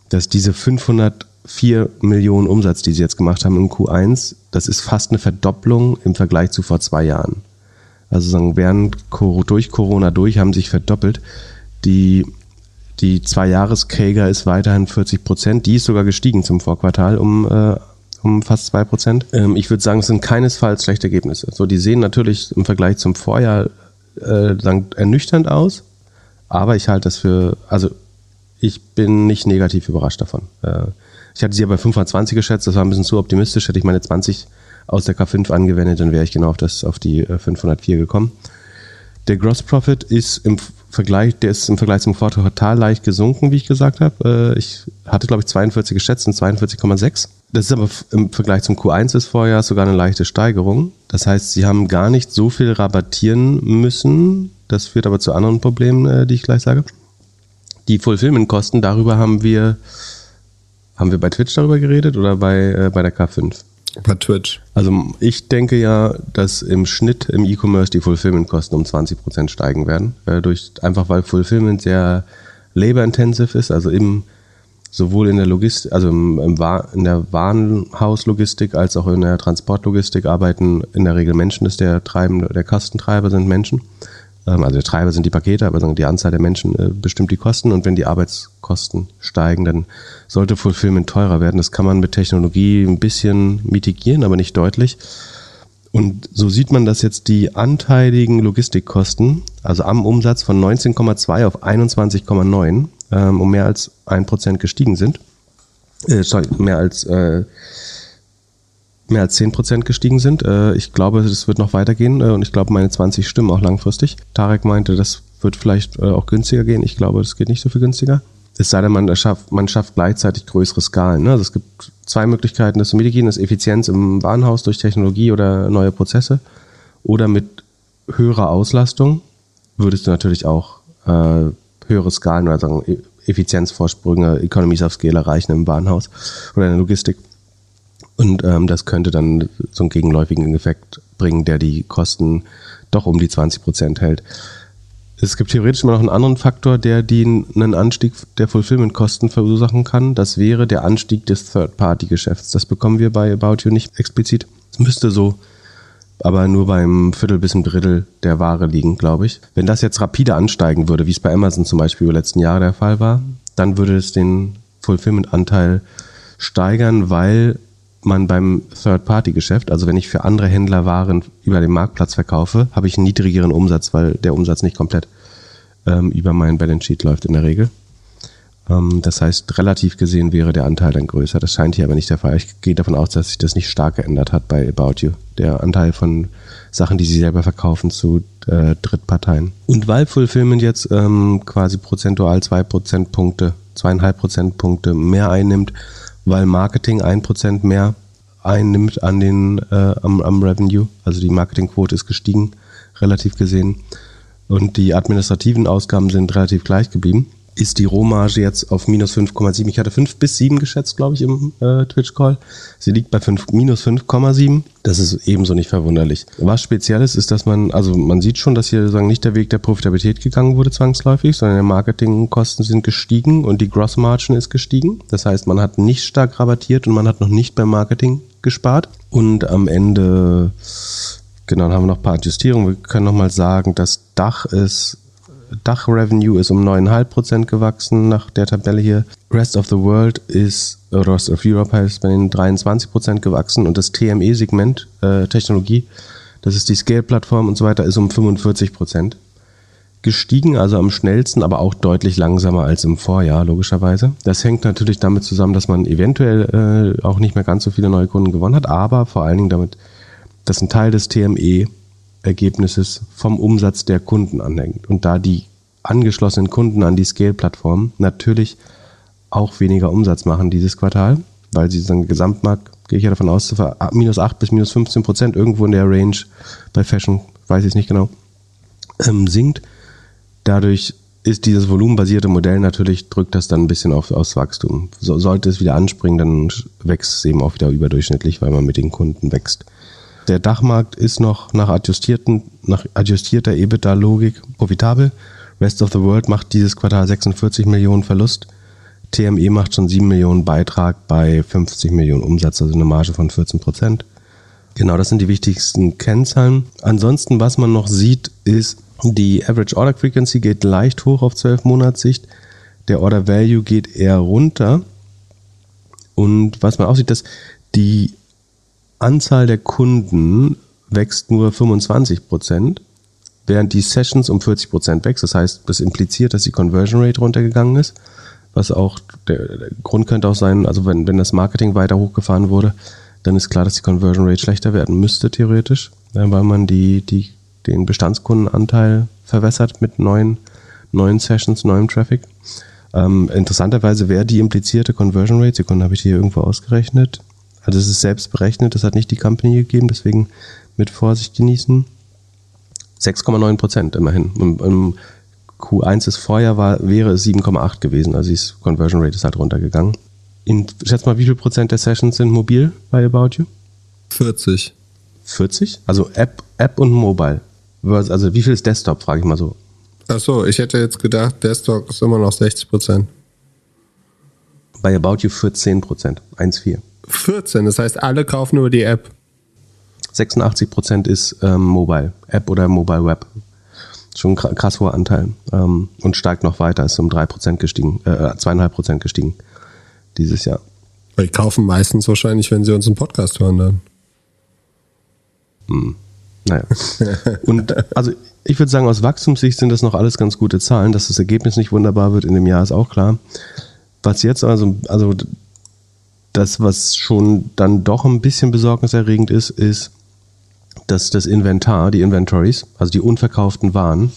S2: dass diese 504 Millionen Umsatz, die sie jetzt gemacht haben im Q1, das ist fast eine Verdopplung im Vergleich zu vor zwei Jahren. Also sagen, während durch Corona durch haben sich verdoppelt. Die, die zwei jahres kager ist weiterhin 40 Prozent. Die ist sogar gestiegen zum Vorquartal um, äh, um fast zwei Prozent. Ähm, ich würde sagen, es sind keinesfalls schlechte Ergebnisse. So, die sehen natürlich im Vergleich zum Vorjahr äh, ernüchternd aus, aber ich halte das für, also ich bin nicht negativ überrascht davon. Äh, ich hatte sie ja bei 25 geschätzt, das war ein bisschen zu optimistisch. Hätte ich meine 20 aus der K5 angewendet, dann wäre ich genau auf, das, auf die äh, 504 gekommen. Der Gross Profit ist im Vergleich, der ist im Vergleich zum Quartal leicht gesunken, wie ich gesagt habe. Äh, Ich hatte, glaube ich, 42 geschätzt und 42,6. Das ist aber im Vergleich zum Q1 des Vorjahres sogar eine leichte Steigerung. Das heißt, sie haben gar nicht so viel rabattieren müssen. Das führt aber zu anderen Problemen, äh, die ich gleich sage. Die Fulfillment-Kosten, darüber haben wir, haben wir bei Twitch darüber geredet oder bei, äh, bei der K5?
S1: Bei Twitch.
S2: Also ich denke ja, dass im Schnitt im E-Commerce die Fulfillment-Kosten um 20% steigen werden. Äh, durch, einfach weil Fulfillment sehr labor-intensive ist, also im, sowohl in der Logistik, also im, im in der Warenhauslogistik als auch in der Transportlogistik arbeiten in der Regel Menschen, das der treibende, der Kostentreiber sind Menschen. Ähm, also der Treiber sind die Pakete, aber die Anzahl der Menschen äh, bestimmt die Kosten und wenn die Arbeitskosten steigen, dann sollte Fulfillment teurer werden. Das kann man mit Technologie ein bisschen mitigieren, aber nicht deutlich. Und so sieht man, dass jetzt die anteiligen Logistikkosten, also am Umsatz von 19,2 auf 21,9 ähm, um mehr als ein Prozent gestiegen sind. Äh, sorry, mehr als äh, mehr als 10 Prozent gestiegen sind. Äh, ich glaube, es wird noch weitergehen äh, und ich glaube, meine 20 stimmen auch langfristig. Tarek meinte, das wird vielleicht äh, auch günstiger gehen. Ich glaube, das geht nicht so viel günstiger. Es sei denn, man schafft, man schafft gleichzeitig größere Skalen. Ne? Also es gibt zwei Möglichkeiten, das zu mitigieren. Das ist Effizienz im Warenhaus durch Technologie oder neue Prozesse. Oder mit höherer Auslastung würdest du natürlich auch äh, höhere Skalen oder sagen E- Effizienzvorsprünge, Economies of Scale erreichen im Warenhaus oder in der Logistik. Und ähm, das könnte dann so einen gegenläufigen Effekt bringen, der die Kosten doch um die 20 Prozent hält. Es gibt theoretisch immer noch einen anderen Faktor, der den, einen Anstieg der Fulfillment-Kosten verursachen kann. Das wäre der Anstieg des Third-Party-Geschäfts. Das bekommen wir bei About You nicht explizit. Es müsste so aber nur beim Viertel bis ein Drittel der Ware liegen, glaube ich. Wenn das jetzt rapide ansteigen würde, wie es bei Amazon zum Beispiel über die letzten Jahre der Fall war, dann würde es den Fulfillment-Anteil steigern, weil man beim Third-Party-Geschäft, also wenn ich für andere Händler Waren über den Marktplatz verkaufe, habe ich einen niedrigeren Umsatz, weil der Umsatz nicht komplett ähm, über meinen Balance Sheet läuft in der Regel. Ähm, das heißt, relativ gesehen wäre der Anteil dann größer. Das scheint hier aber nicht der Fall. Ich gehe davon aus, dass sich das nicht stark geändert hat bei About You. Der Anteil von Sachen, die sie selber verkaufen, zu äh, Drittparteien. Und weil Fulfillment jetzt ähm, quasi prozentual zwei Prozentpunkte, zweieinhalb Prozentpunkte mehr einnimmt, weil Marketing ein Prozent mehr einnimmt an den, äh, am, am Revenue, also die Marketingquote ist gestiegen, relativ gesehen, und die administrativen Ausgaben sind relativ gleich geblieben, ist die Rohmarge jetzt auf minus 5,7. Ich hatte 5 bis 7 geschätzt, glaube ich, im äh, Twitch-Call. Sie liegt bei 5, minus 5,7. Das ist ebenso nicht verwunderlich. Was Spezielles ist, dass man, also man sieht schon, dass hier sozusagen nicht der Weg der Profitabilität gegangen wurde zwangsläufig, sondern die Marketingkosten sind gestiegen und die Gross Margin ist gestiegen. Das heißt, man hat nicht stark rabattiert und man hat noch nicht beim Marketing gespart. Und am Ende, genau, dann haben wir noch ein paar Adjustierungen. Wir können nochmal sagen, das Dach ist Dach-Revenue ist um 9,5% gewachsen nach der Tabelle hier. Rest of the World ist, oder Rest of Europe heißt bei den 23% gewachsen und das TME-Segment, äh, Technologie, das ist die Scale-Plattform und so weiter, ist um 45% gestiegen, also am schnellsten, aber auch deutlich langsamer als im Vorjahr, logischerweise. Das hängt natürlich damit zusammen, dass man eventuell äh, auch nicht mehr ganz so viele neue Kunden gewonnen hat, aber vor allen Dingen damit, dass ein Teil des TME Ergebnisses vom Umsatz der Kunden anhängt. Und da die angeschlossenen Kunden an die Scale-Plattform natürlich auch weniger Umsatz machen dieses Quartal, weil sie sagen, Gesamtmarkt, gehe ich ja davon aus, minus 8 bis minus 15 Prozent irgendwo in der Range bei Fashion, weiß ich es nicht genau, ähm, sinkt. Dadurch ist dieses volumenbasierte Modell natürlich, drückt das dann ein bisschen auf, aufs Wachstum. So, sollte es wieder anspringen, dann wächst es eben auch wieder überdurchschnittlich, weil man mit den Kunden wächst. Der Dachmarkt ist noch nach adjustierten, nach adjustierter EBITDA-Logik profitabel. Rest of the World macht dieses Quartal 46 Millionen Verlust. TME macht schon 7 Millionen Beitrag bei 50 Millionen Umsatz, also eine Marge von 14 Prozent. Genau, das sind die wichtigsten Kennzahlen. Ansonsten, was man noch sieht, ist, die Average Order Frequency geht leicht hoch auf 12 Monatssicht. Der Order Value geht eher runter. Und was man auch sieht, dass die Anzahl der Kunden wächst nur 25 Prozent, während die Sessions um 40 Prozent wächst. Das heißt, das impliziert, dass die Conversion Rate runtergegangen ist. Was auch der, Grund könnte auch sein, also wenn, wenn das Marketing weiter hochgefahren wurde, dann ist klar, dass die Conversion Rate schlechter werden müsste, theoretisch, weil man die, die, den Bestandskundenanteil verwässert mit neuen, neuen Sessions, neuem Traffic. Ähm, interessanterweise wäre die implizierte Conversion Rate, Sekunden habe ich hier irgendwo ausgerechnet, also es ist selbst berechnet, das hat nicht die Company gegeben, deswegen mit Vorsicht genießen. 6,9 Prozent immerhin. Im, Im, Q1 des Vorjahr war, wäre es 7,8 gewesen, also die Conversion Rate ist halt runtergegangen. In, schätz mal, wie viel Prozent der Sessions sind mobil bei About You?
S1: 40.
S2: 40? Also App, App und Mobile. Also wie viel ist Desktop, frage ich mal so.
S1: Ach so, ich hätte jetzt gedacht, Desktop ist immer noch 60 Prozent.
S2: Bei About You 14 Prozent, 1,4.
S1: 14, das heißt, alle kaufen über die App.
S2: 86 Prozent ist ähm, Mobile, App oder Mobile Web. Schon ein krass hoher Anteil ähm, und steigt noch weiter, ist um 3 Prozent gestiegen, äh, 2,5 Prozent gestiegen dieses Jahr.
S1: Die kaufen meistens wahrscheinlich, wenn sie uns einen Podcast hören dann.
S2: Hm. Naja. und also ich würde sagen, aus Wachstumssicht sind das noch alles ganz gute Zahlen. Dass das Ergebnis nicht wunderbar wird in dem Jahr ist auch klar. Was jetzt also, also das, was schon dann doch ein bisschen besorgniserregend ist, ist, dass das Inventar, die Inventories, also die unverkauften Waren,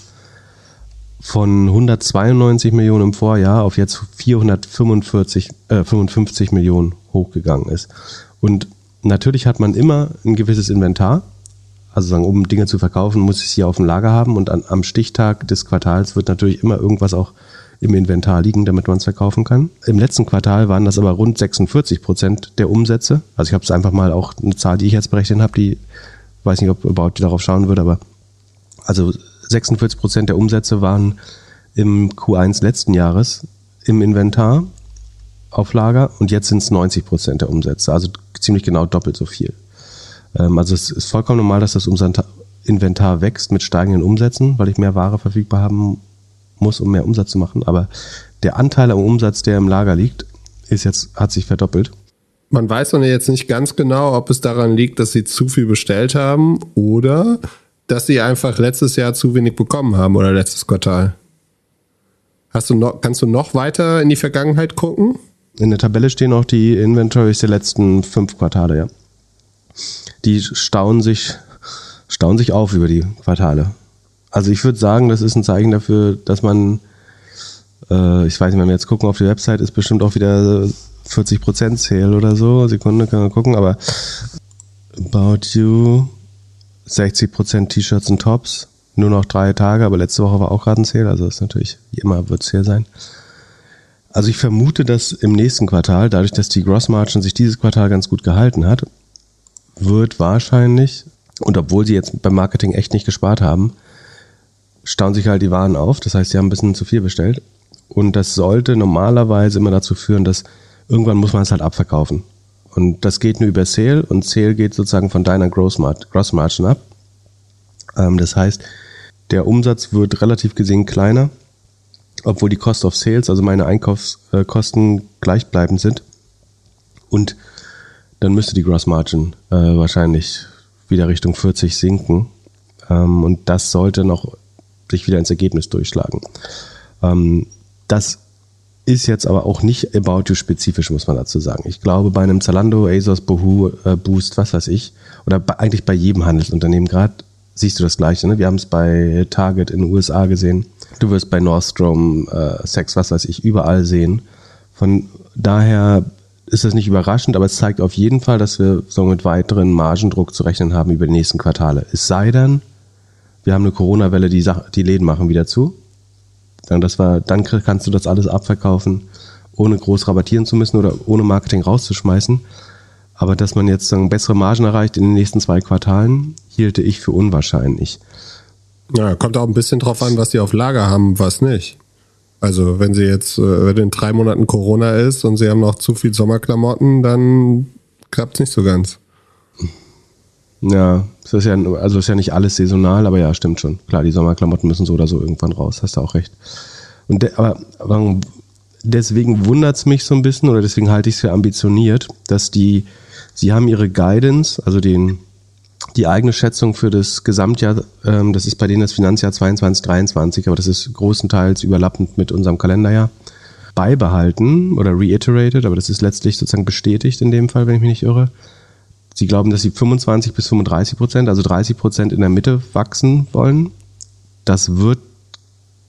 S2: von 192 Millionen im Vorjahr auf jetzt 445, äh, 55 Millionen hochgegangen ist. Und natürlich hat man immer ein gewisses Inventar. Also sagen, um Dinge zu verkaufen, muss ich sie auf dem Lager haben und an, am Stichtag des Quartals wird natürlich immer irgendwas auch im Inventar liegen, damit man es verkaufen kann. Im letzten Quartal waren das aber rund 46 Prozent der Umsätze. Also ich habe es einfach mal auch eine Zahl, die ich jetzt berechnet habe, die weiß nicht, ob überhaupt darauf schauen würde, aber also 46 Prozent der Umsätze waren im Q1 letzten Jahres im Inventar auf Lager und jetzt sind es 90 Prozent der Umsätze, also ziemlich genau doppelt so viel. Ähm, also es ist vollkommen normal, dass das Inventar wächst mit steigenden Umsätzen, weil ich mehr Ware verfügbar haben muss, um mehr Umsatz zu machen. Aber der Anteil am Umsatz, der im Lager liegt, ist jetzt, hat sich verdoppelt.
S1: Man weiß doch jetzt nicht ganz genau, ob es daran liegt, dass sie zu viel bestellt haben oder dass sie einfach letztes Jahr zu wenig bekommen haben oder letztes Quartal. Hast du noch, kannst du noch weiter in die Vergangenheit gucken?
S2: In der Tabelle stehen auch die Inventories der letzten fünf Quartale, ja. Die staunen sich, staunen sich auf über die Quartale. Also ich würde sagen, das ist ein Zeichen dafür, dass man, äh, ich weiß nicht, wenn wir jetzt gucken auf die Website, ist bestimmt auch wieder 40% Sale oder so. Sekunde, können wir gucken, aber About You, 60% T-Shirts und Tops, nur noch drei Tage, aber letzte Woche war auch gerade ein Sale, also ist natürlich, wie immer wird Sale sein. Also ich vermute, dass im nächsten Quartal, dadurch, dass die Gross Margin sich dieses Quartal ganz gut gehalten hat, wird wahrscheinlich, und obwohl sie jetzt beim Marketing echt nicht gespart haben, stauen sich halt die Waren auf. Das heißt, sie haben ein bisschen zu viel bestellt. Und das sollte normalerweise immer dazu führen, dass irgendwann muss man es halt abverkaufen. Und das geht nur über Sale und Sale geht sozusagen von deiner Gross Margin ab. Ähm, das heißt, der Umsatz wird relativ gesehen kleiner, obwohl die Cost of Sales, also meine Einkaufskosten gleichbleibend sind. Und dann müsste die Gross Margin äh, wahrscheinlich wieder Richtung 40 sinken. Ähm, und das sollte noch sich wieder ins Ergebnis durchschlagen. Ähm, das ist jetzt aber auch nicht About You spezifisch, muss man dazu sagen. Ich glaube, bei einem Zalando, ASOS, Boohoo, äh, Boost, was weiß ich, oder bei, eigentlich bei jedem Handelsunternehmen gerade, siehst du das Gleiche. Ne? Wir haben es bei Target in den USA gesehen. Du wirst bei Nordstrom, äh, Sex, was weiß ich, überall sehen. Von daher ist das nicht überraschend, aber es zeigt auf jeden Fall, dass wir so mit weiteren Margendruck zu rechnen haben über die nächsten Quartale. Es sei denn, wir haben eine Corona-Welle, die, die Läden machen wieder zu. Dann, das war, dann kannst du das alles abverkaufen, ohne groß rabattieren zu müssen oder ohne Marketing rauszuschmeißen. Aber dass man jetzt sagen, bessere Margen erreicht in den nächsten zwei Quartalen, hielte ich für unwahrscheinlich.
S1: Ja, kommt auch ein bisschen drauf an, was die auf Lager haben, was nicht. Also wenn sie jetzt, äh, wenn in drei Monaten Corona ist und sie haben noch zu viel Sommerklamotten, dann klappt es nicht so ganz.
S2: Ja, es ist ja, also ist ja nicht alles saisonal, aber ja, stimmt schon. Klar, die Sommerklamotten müssen so oder so irgendwann raus, hast du auch recht. Und de, aber, aber deswegen wundert es mich so ein bisschen oder deswegen halte ich es für ambitioniert, dass die, sie haben ihre Guidance, also den, die eigene Schätzung für das Gesamtjahr, ähm, das ist bei denen das Finanzjahr 22, 23, aber das ist großenteils überlappend mit unserem Kalenderjahr, beibehalten oder reiterated, aber das ist letztlich sozusagen bestätigt in dem Fall, wenn ich mich nicht irre. Sie glauben, dass sie 25 bis 35 Prozent, also 30 Prozent in der Mitte wachsen wollen. Das wird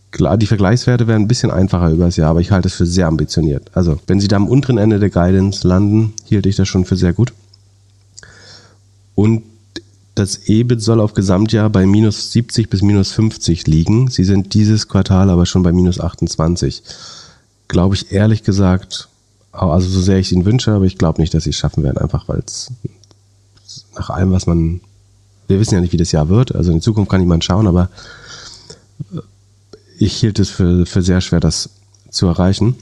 S2: klar, die Vergleichswerte werden ein bisschen einfacher über das Jahr, aber ich halte es für sehr ambitioniert. Also, wenn sie da am unteren Ende der Guidance landen, hielt ich das schon für sehr gut. Und das EBIT soll auf Gesamtjahr bei minus 70 bis minus 50 liegen. Sie sind dieses Quartal aber schon bei minus 28. Glaube ich ehrlich gesagt, also so sehr ich es ihnen wünsche, aber ich glaube nicht, dass sie es schaffen werden, einfach weil es nach allem, was man, wir wissen ja nicht, wie das Jahr wird, also in Zukunft kann niemand schauen, aber äh, ich hielt es für, für sehr schwer, das zu erreichen.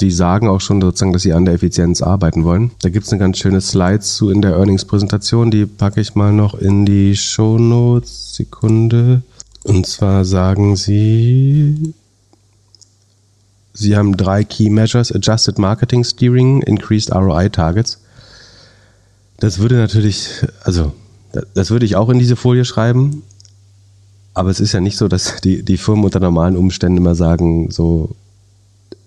S2: Die sagen auch schon sozusagen, dass sie an der Effizienz arbeiten wollen. Da gibt es eine ganz schöne Slide zu in der Earnings-Präsentation, die packe ich mal noch in die Show Notes. Sekunde. Und zwar sagen sie, sie haben drei Key Measures, Adjusted Marketing Steering, Increased ROI Targets. Das würde natürlich, also das würde ich auch in diese Folie schreiben. Aber es ist ja nicht so, dass die, die Firmen unter normalen Umständen immer sagen, so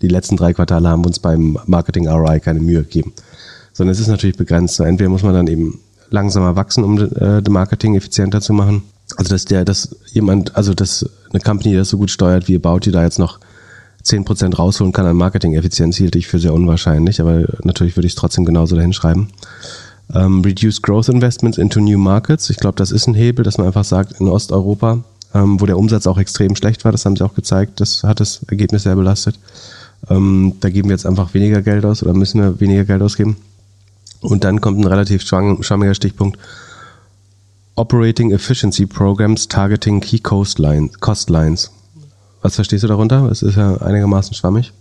S2: die letzten drei Quartale haben uns beim Marketing ROI keine Mühe gegeben. Sondern es ist natürlich begrenzt. Entweder muss man dann eben langsamer wachsen, um äh, das Marketing effizienter zu machen. Also dass der, dass jemand, also dass eine Company, die das so gut steuert wie About, die da jetzt noch 10% rausholen kann an Marketing-Effizienz, hielt ich für sehr unwahrscheinlich, aber natürlich würde ich es trotzdem genauso dahinschreiben. Ähm, Reduce Growth Investments into New Markets. Ich glaube, das ist ein Hebel, dass man einfach sagt, in Osteuropa, ähm, wo der Umsatz auch extrem schlecht war, das haben sie auch gezeigt, das hat das Ergebnis sehr belastet. Ähm, da geben wir jetzt einfach weniger Geld aus oder müssen wir weniger Geld ausgeben. Und dann kommt ein relativ schwammiger Stichpunkt. Operating Efficiency Programs targeting Key Coastline, Cost Lines. Was verstehst du darunter? Es ist ja einigermaßen schwammig.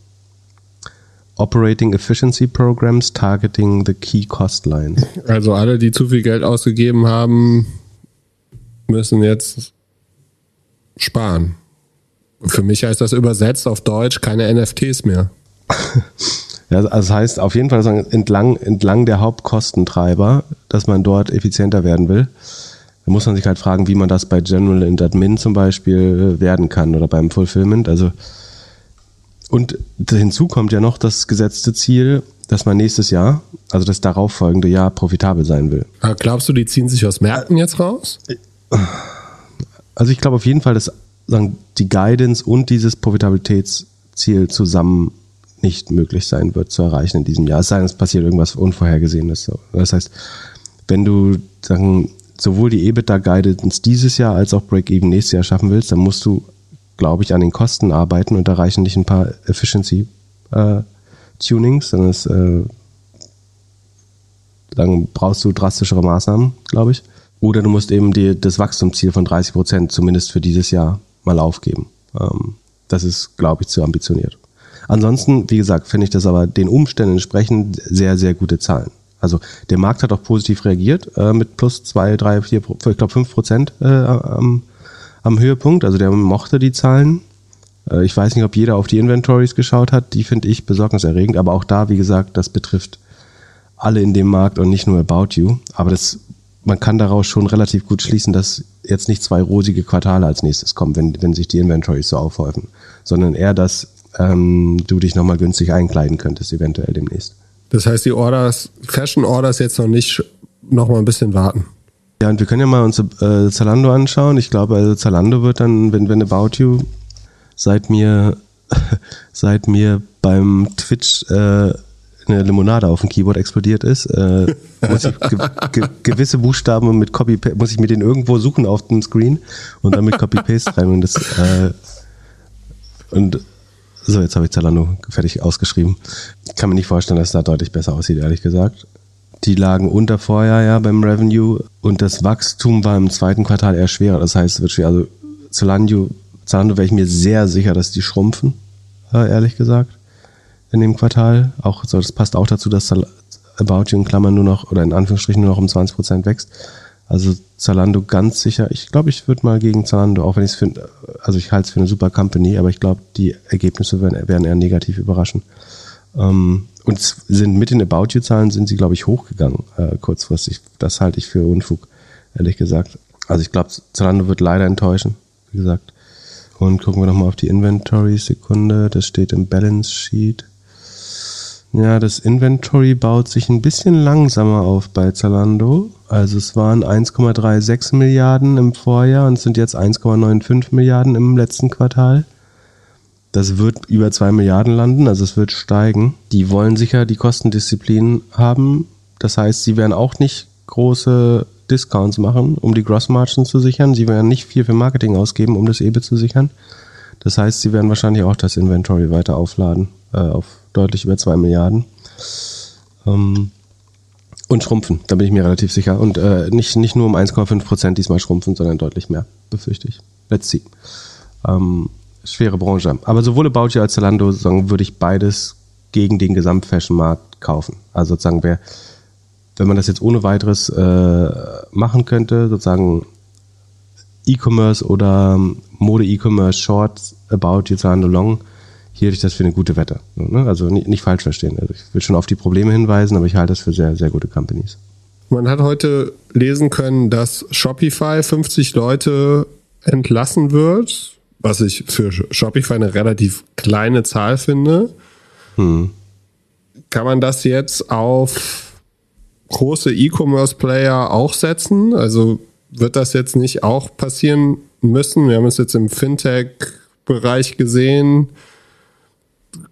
S2: Operating Efficiency Programs targeting the key cost lines.
S1: Also alle, die zu viel Geld ausgegeben haben, müssen jetzt sparen. Für mich heißt das übersetzt auf Deutsch keine NFTs mehr.
S2: ja, also das heißt auf jeden Fall sagen, entlang, entlang der Hauptkostentreiber, dass man dort effizienter werden will. Da muss man sich halt fragen, wie man das bei General and Admin zum Beispiel werden kann oder beim Fulfillment. Also und hinzu kommt ja noch das gesetzte Ziel, dass man nächstes Jahr, also das darauffolgende Jahr, profitabel sein will.
S1: Aber glaubst du, die ziehen sich aus Märkten jetzt raus?
S2: Also ich glaube auf jeden Fall, dass sagen, die Guidance und dieses Profitabilitätsziel zusammen nicht möglich sein wird zu erreichen in diesem Jahr. Es sei denn, es passiert irgendwas Unvorhergesehenes. Das heißt, wenn du sagen, sowohl die EBITDA-Guidance dieses Jahr als auch Break-Even nächstes Jahr schaffen willst, dann musst du, glaube ich, an den Kosten arbeiten und da reichen nicht ein paar Efficiency-Tunings, sondern es, äh, dann brauchst du drastischere Maßnahmen, glaube ich. Oder du musst eben die, das Wachstumsziel von 30 Prozent zumindest für dieses Jahr mal aufgeben. Ähm, das ist, glaube ich, zu ambitioniert. Ansonsten, wie gesagt, finde ich das aber den Umständen entsprechend sehr, sehr gute Zahlen. Also der Markt hat auch positiv reagiert äh, mit plus zwei, drei, vier, ich glaube fünf Prozent äh, am, am Höhepunkt. Also der mochte die Zahlen. Äh, ich weiß nicht, ob jeder auf die Inventories geschaut hat. Die finde ich besorgniserregend. Aber auch da, wie gesagt, das betrifft alle in dem Markt und nicht nur About You. Aber das, man kann daraus schon relativ gut schließen, dass jetzt nicht zwei rosige Quartale als nächstes kommen, wenn, wenn sich die Inventories so aufhäufen, sondern eher, dass ähm, du dich nochmal günstig einkleiden könntest, eventuell demnächst.
S1: Das heißt, die Orders, Fashion Orders jetzt noch nicht, noch mal ein bisschen warten.
S2: Ja, und wir können ja mal uns äh, Zalando anschauen. Ich glaube, also Zalando wird dann, wenn, wenn About You seit mir, seit mir beim Twitch äh, eine Limonade auf dem Keyboard explodiert ist, äh, muss ich ge ge gewisse Buchstaben mit Copy muss ich mir den irgendwo suchen auf dem Screen und dann mit Copy Paste rein und das äh, und so, jetzt habe ich Zalando fertig ausgeschrieben. Ich kann mir nicht vorstellen, dass es da deutlich besser aussieht, ehrlich gesagt. Die lagen unter Vorjahr ja beim Revenue und das Wachstum war im zweiten Quartal eher schwerer. Das heißt, es wird schwer. Also Zalando, Zalando wäre ich mir sehr sicher, dass die schrumpfen, äh, ehrlich gesagt, in dem Quartal. Auch, so, das passt auch dazu, dass About You in Klammern nur noch, oder in Anführungsstrichen nur noch um 20 Prozent wächst. Also Zalando ganz sicher. Ich glaube, ich würde mal gegen Zalando, auch wenn ich es finde, also ich halte es für eine super Company, aber ich glaube, die Ergebnisse werden, werden eher negativ überraschen. Ähm, und sind mit den About You-Zahlen sind sie, glaube ich, hochgegangen, äh, kurzfristig. Das halte ich für Unfug, ehrlich gesagt. Also ich glaube, Zalando wird leider enttäuschen, wie gesagt. Und gucken wir nochmal auf die Inventory-Sekunde. Das steht im Balance Sheet. Ja, das Inventory baut sich ein bisschen langsamer auf bei Zalando. Also es waren 1,36 Milliarden im Vorjahr und sind jetzt 1,95 Milliarden im letzten Quartal. Das wird über 2 Milliarden landen, also es wird steigen. Die wollen sicher die Kostendisziplin haben. Das heißt, sie werden auch nicht große Discounts machen, um die Grossmargin zu sichern. Sie werden nicht viel für Marketing ausgeben, um das EBIT zu sichern. Das heißt, sie werden wahrscheinlich auch das Inventory weiter aufladen äh, auf deutlich über 2 Milliarden. Ähm, und schrumpfen, da bin ich mir relativ sicher. Und äh, nicht, nicht nur um 1,5 Prozent diesmal schrumpfen, sondern deutlich mehr, befürchte ich. Let's see. Ähm, schwere Branche. Aber sowohl About You als Zalando sagen, würde ich beides gegen den Gesamtfashion-Markt kaufen. Also sozusagen, wer, wenn man das jetzt ohne weiteres äh, machen könnte, sozusagen E-Commerce oder Mode-E-Commerce Short, About You, Zalando Long, hier hätte ich das für eine gute Wette. Ne? Also nicht, nicht, falsch verstehen. Also ich will schon auf die Probleme hinweisen, aber ich halte das für sehr, sehr gute Companies.
S1: Man hat heute lesen können, dass Shopify 50 Leute entlassen wird, was ich für Shopify eine relativ kleine Zahl finde. Hm. Kann man das jetzt auf große E-Commerce-Player auch setzen? Also wird das jetzt nicht auch passieren müssen? Wir haben es jetzt im Fintech-Bereich gesehen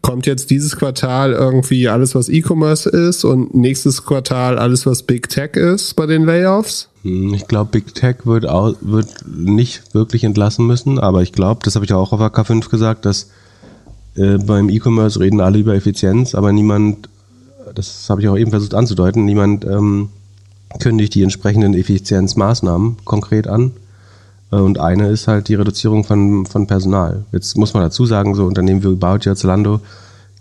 S1: kommt jetzt dieses Quartal irgendwie alles, was E-Commerce ist und nächstes Quartal alles, was Big Tech ist bei den Layoffs?
S2: Hm, ich glaube, Big Tech wird, auch, wird nicht wirklich entlassen müssen, aber ich glaube, das habe ich auch auf AK5 gesagt, dass äh, beim E-Commerce reden alle über Effizienz, aber niemand, das habe ich auch eben versucht anzudeuten, niemand ähm, kündigt die entsprechenden Effizienzmaßnahmen konkret an. Äh, und eine ist halt die Reduzierung von, von Personal. Jetzt muss man dazu sagen, so Unternehmen wie About You, Zalando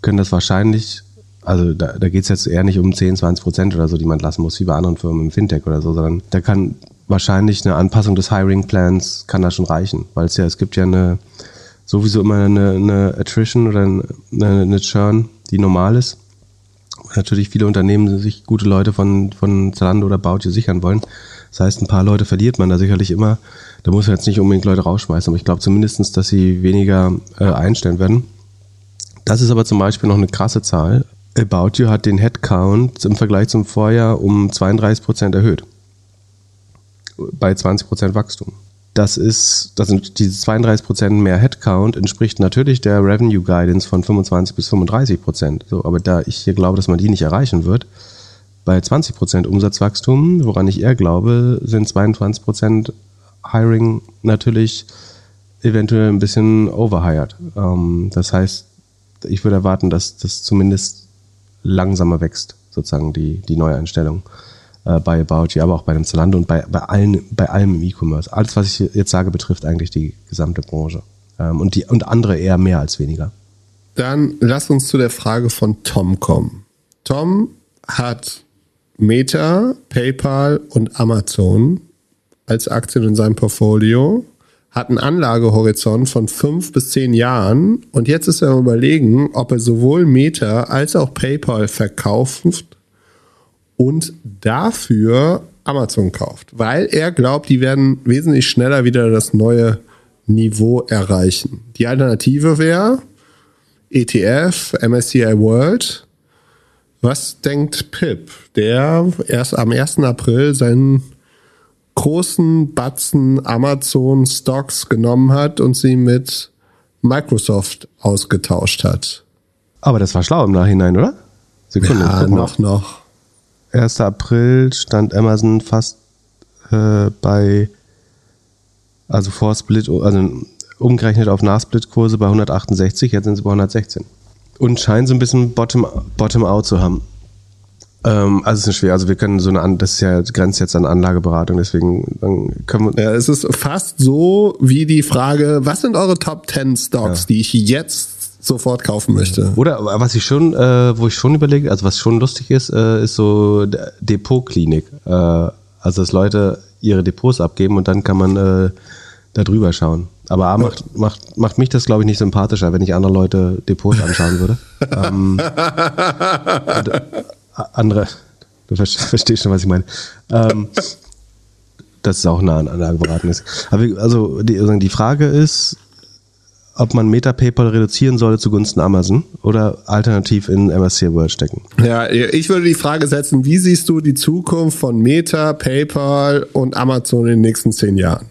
S2: können das wahrscheinlich, also da, da geht es jetzt eher nicht um 10, 20 Prozent oder so, die man lassen muss, wie bei anderen Firmen im Fintech oder so, sondern da kann wahrscheinlich eine Anpassung des Hiring-Plans kann da schon reichen, weil es ja, es gibt ja eine, sowieso immer eine, eine Attrition oder eine, eine Churn, die normal ist. natürlich viele Unternehmen sich gute Leute von, von Zalando oder You sichern wollen. Das heißt, ein paar Leute verliert man da sicherlich immer. Da muss man jetzt nicht unbedingt Leute rausschmeißen, aber ich glaube zumindestens, dass sie weniger äh, einstellen werden. Das ist aber zum Beispiel noch eine krasse Zahl. About You hat den Headcount im Vergleich zum Vorjahr um 32 Prozent erhöht. Bei 20 Prozent Wachstum. das ist, das sind diese 32 Prozent mehr Headcount entspricht natürlich der Revenue Guidance von 25 bis 35 Prozent. So, aber da ich hier glaube, dass man die nicht erreichen wird, bei 20 Prozent Umsatzwachstum, woran ich eher glaube, sind 22 Prozent Hiring natürlich eventuell ein bisschen overhired. Ähm, das heißt, ich würde erwarten, dass das zumindest langsamer wächst, sozusagen die, die Neueinstellung äh, bei You, aber auch bei dem Zalando und bei, bei, allen, bei allem im E-Commerce. Alles, was ich jetzt sage, betrifft eigentlich die gesamte Branche. Ähm, und, die, und andere eher mehr als weniger.
S1: Dann lass uns zu der Frage von Tom kommen. Tom hat Meta, PayPal und Amazon als Aktien in seinem Portfolio, hat einen Anlagehorizont von fünf bis zehn Jahren und jetzt ist er überlegen, ob er sowohl Meta als auch PayPal verkauft und dafür Amazon kauft, weil er glaubt, die werden wesentlich schneller wieder das neue Niveau erreichen. Die Alternative wäre ETF, MSCI World. Was denkt Pip, der erst am 1. April seinen großen Batzen Amazon Stocks genommen hat und sie mit Microsoft ausgetauscht hat?
S2: Aber das war schlau im Nachhinein, oder?
S1: Sekunde, ja, noch, noch.
S2: 1. April stand Amazon fast äh, bei, also vor Split, also umgerechnet auf Nachsplit-Kurse bei 168, jetzt sind sie bei 116. Und scheinen so ein bisschen Bottom, Bottom out zu haben. Ähm, also es ist schwer, also wir können so eine, das ist ja grenzt jetzt an Anlageberatung, deswegen dann können wir.
S1: Ja, es ist fast so wie die Frage, was sind eure Top 10 Stocks, ja. die ich jetzt sofort kaufen möchte.
S2: Oder was ich schon, äh, wo ich schon überlege, also was schon lustig ist, äh, ist so Depotklinik. Äh, also dass Leute ihre Depots abgeben und dann kann man äh, da drüber schauen. Aber A, macht, macht, macht mich das, glaube ich, nicht sympathischer, wenn ich andere Leute Depots anschauen würde. ähm, äh, andere, du verstehst schon, was ich meine. Ähm, das ist auch nah an Anlageberatung ist. Aber also die, also die Frage ist, ob man Meta PayPal reduzieren solle zugunsten Amazon oder alternativ in MSC World stecken.
S1: Ja, ich würde die Frage setzen, wie siehst du die Zukunft von Meta, PayPal und Amazon in den nächsten zehn Jahren?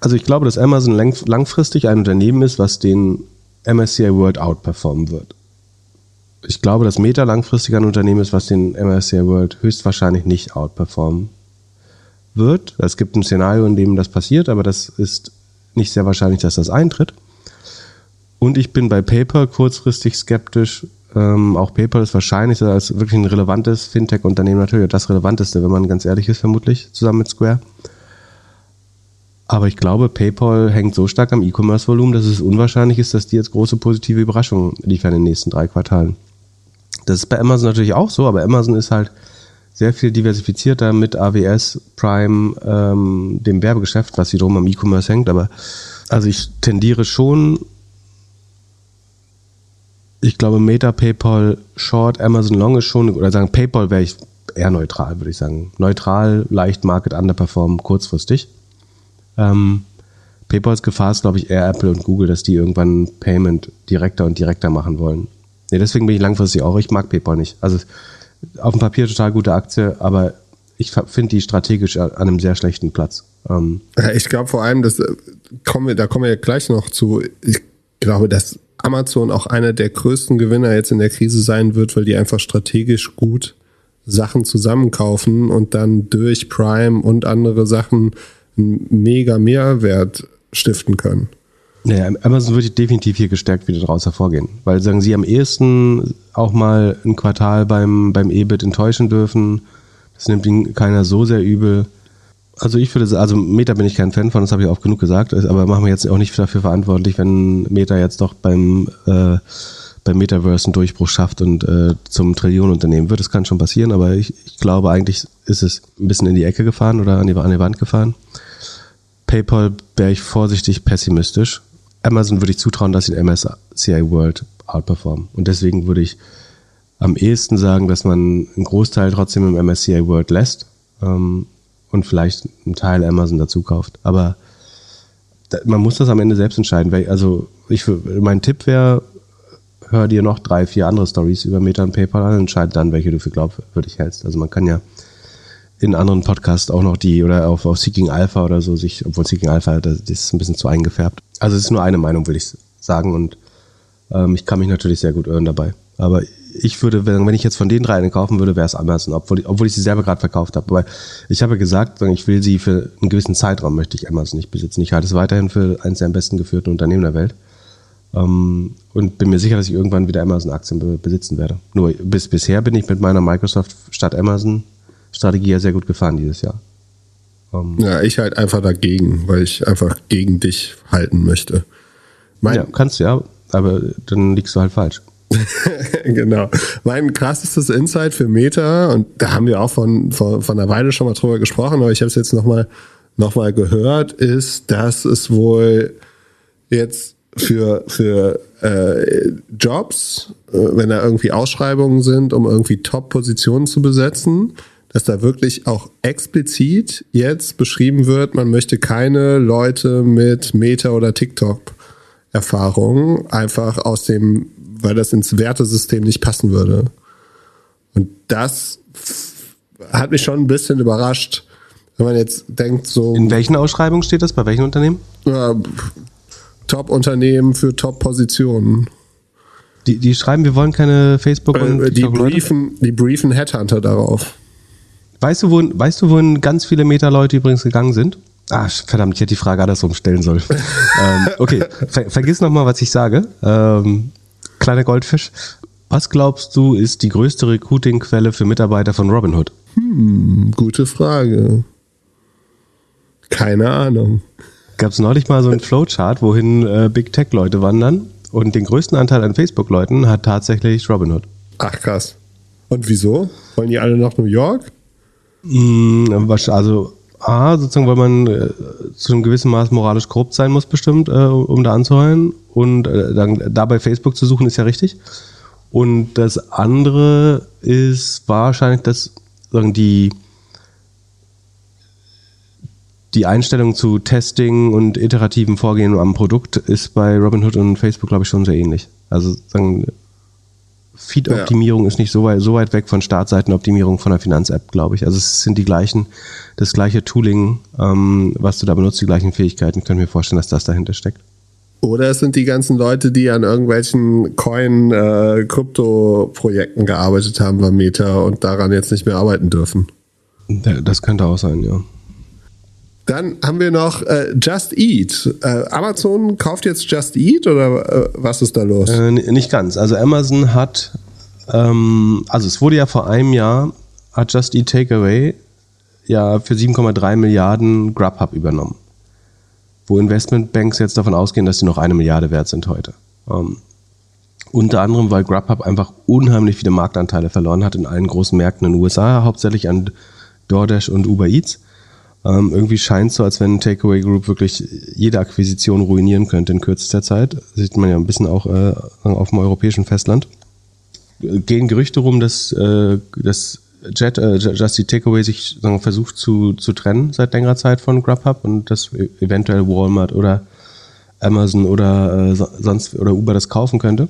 S2: Also ich glaube, dass Amazon langfristig ein Unternehmen ist, was den MSCI World outperformen wird. Ich glaube, dass Meta langfristig ein Unternehmen ist, was den MSCI World höchstwahrscheinlich nicht outperformen wird. Es gibt ein Szenario, in dem das passiert, aber das ist nicht sehr wahrscheinlich, dass das eintritt. Und ich bin bei PayPal kurzfristig skeptisch. Ähm, auch PayPal ist wahrscheinlich als wirklich ein relevantes Fintech-Unternehmen natürlich das relevanteste, wenn man ganz ehrlich ist, vermutlich, zusammen mit Square. Aber ich glaube, PayPal hängt so stark am E-Commerce-Volumen, dass es unwahrscheinlich ist, dass die jetzt große positive Überraschungen liefern in den nächsten drei Quartalen. Das ist bei Amazon natürlich auch so, aber Amazon ist halt sehr viel diversifizierter mit AWS, Prime, ähm, dem Werbegeschäft, was wiederum am E-Commerce hängt. Aber also ich tendiere schon ich glaube, Meta, PayPal, Short, Amazon Long ist schon, oder sagen PayPal wäre ich eher neutral, würde ich sagen. Neutral, leicht Market underperformen, kurzfristig. Ähm, PayPals Gefahr ist, glaube ich, eher Apple und Google, dass die irgendwann Payment direkter und direkter machen wollen. Nee, deswegen bin ich langfristig auch, ich mag PayPal nicht. Also auf dem Papier total gute Aktie, aber ich finde die strategisch an einem sehr schlechten Platz.
S1: Ähm, ich glaube vor allem, dass äh, kommen wir, da kommen wir gleich noch zu. Ich glaube, dass Amazon auch einer der größten Gewinner jetzt in der Krise sein wird, weil die einfach strategisch gut Sachen zusammenkaufen und dann durch Prime und andere Sachen einen mega Mehrwert stiften können.
S2: Naja, Amazon wird definitiv hier gestärkt wieder daraus hervorgehen, weil sagen sie am ehesten auch mal ein Quartal beim, beim EBIT enttäuschen dürfen. Das nimmt ihnen keiner so sehr übel. Also ich würde also Meta bin ich kein Fan von, das habe ich auch genug gesagt, aber machen wir jetzt auch nicht dafür verantwortlich, wenn Meta jetzt doch beim, äh, beim Metaverse einen Durchbruch schafft und äh, zum Trillionenunternehmen wird. Das kann schon passieren, aber ich, ich glaube eigentlich ist es ein bisschen in die Ecke gefahren oder an die, an die Wand gefahren. PayPal wäre ich vorsichtig pessimistisch. Amazon würde ich zutrauen, dass sie den MSCI World outperformen. Und deswegen würde ich am ehesten sagen, dass man einen Großteil trotzdem im MSCI World lässt. Ähm, und vielleicht einen Teil Amazon dazu kauft. Aber da, man muss das am Ende selbst entscheiden. Weil, also ich, mein Tipp wäre, hör dir noch drei, vier andere Stories über Meta und PayPal an und entscheide dann, welche du für glaubwürdig hältst. Also man kann ja in anderen Podcasts auch noch die oder auf, auf Seeking Alpha oder so sich, obwohl Seeking Alpha, das, ist ein bisschen zu eingefärbt. Also es ist nur eine Meinung, würde ich sagen und ähm, ich kann mich natürlich sehr gut irren dabei. Aber ich würde, wenn, wenn ich jetzt von den drei eine kaufen würde, wäre es Amazon, obwohl, ich- obwohl ich sie selber gerade verkauft habe. Aber ich habe gesagt, ich will sie für einen gewissen Zeitraum möchte ich Amazon nicht besitzen. Ich halte es weiterhin für eines der am besten geführten Unternehmen der Welt. Ähm, und bin mir sicher, dass ich irgendwann wieder Amazon-Aktien be besitzen werde. Nur bis bisher bin ich mit meiner Microsoft statt Amazon-Strategie ja sehr gut gefahren dieses Jahr. Ähm,
S1: Ja, ich halt einfach dagegen, weil ich einfach gegen dich halten möchte. Mein,
S2: ja, kannst du ja, aber dann liegst du halt falsch.
S1: genau. Mein krassestes Insight für Meta, und da haben wir auch von, von, von einer Weile schon mal drüber gesprochen, aber ich habe es jetzt nochmal noch mal gehört, ist, dass es wohl jetzt für, für äh, Jobs, äh, wenn da irgendwie Ausschreibungen sind, um irgendwie Top-Positionen zu besetzen, dass da wirklich auch explizit jetzt beschrieben wird, man möchte keine Leute mit Meta oder TikTok Erfahrung einfach aus dem, weil das ins Wertesystem nicht passen würde. Und das hat mich schon ein bisschen überrascht, wenn man jetzt denkt, so
S2: In welchen Ausschreibungen steht das? Bei welchen Unternehmen?
S1: ja, Top-Unternehmen für Top-Positionen.
S2: Die, die schreiben, wir wollen keine Facebook und
S1: Äh, Die briefen, die briefen Headhunter darauf.
S2: Weißt du, wohin, weißt du, wohin ganz viele Meta-Leute übrigens gegangen sind? Ah, verdammt, ich hätte die Frage andersrum stellen sollen. ähm, okay, ver vergiss nochmal, was ich sage. Ähm, kleiner Goldfisch. Was glaubst du, ist die größte Recruiting-Quelle für Mitarbeiter von Robinhood?
S1: Gute Frage. Keine Ahnung.
S2: Gab es neulich mal so einen Flowchart, wohin äh, Big Tech-Leute wandern? Und den größten Anteil an Facebook-Leuten hat tatsächlich Robinhood.
S1: Ach krass. Und wieso? Wollen die alle nach New York?
S2: Mm, Also, A, sozusagen, weil man äh, zu einem gewissen Maß moralisch korrupt sein muss, bestimmt, äh, um da anzuheuern. Und äh, dann dabei Facebook zu suchen, ist ja richtig. Und das andere ist wahrscheinlich, dass sagen, die, die Einstellung zu Testing und iterativen Vorgehen am Produkt ist bei Robinhood und Facebook, glaube ich, schon sehr ähnlich. Also sagen, Feed-Optimierung ist nicht so weit, so weit weg von Startseitenoptimierung von der Finanz-App, glaube ich. Also es sind die gleichen, das gleiche Tooling, ähm, was du da benutzt, die gleichen Fähigkeiten. Ich kann mir vorstellen, dass das dahinter steckt.
S1: Oder es sind die ganzen Leute, die an irgendwelchen Coin-Krypto-Projekten gearbeitet haben bei Meta und daran jetzt nicht mehr arbeiten dürfen.
S2: Das könnte auch sein, ja.
S1: Dann haben wir noch äh, Just Eat. Äh, Amazon kauft jetzt Just Eat oder äh, was ist da los?
S2: Äh, nicht ganz. Also Amazon hat, ähm, also es wurde ja vor einem Jahr, hat Just Eat Takeaway ja für 7,3 Milliarden Grubhub übernommen. Wo Investmentbanks jetzt davon ausgehen, dass sie noch eine Milliarde wert sind heute. Ähm, unter anderem, weil Grubhub einfach unheimlich viele Marktanteile verloren hat in allen großen Märkten in den USA, hauptsächlich an DoorDash und Uber Eats. Ähm, irgendwie scheint es so, als wenn Takeaway Group wirklich jede Akquisition ruinieren könnte in kürzester Zeit. Sieht man ja ein bisschen auch äh, auf dem europäischen Festland. Gehen Gerüchte rum, dass, äh, dass Jet, äh, Just Eat Takeaway sich sagen, versucht zu, zu trennen seit längerer Zeit von Grubhub und dass e- eventuell Walmart oder Amazon oder äh, so- sonst oder Uber das kaufen könnte.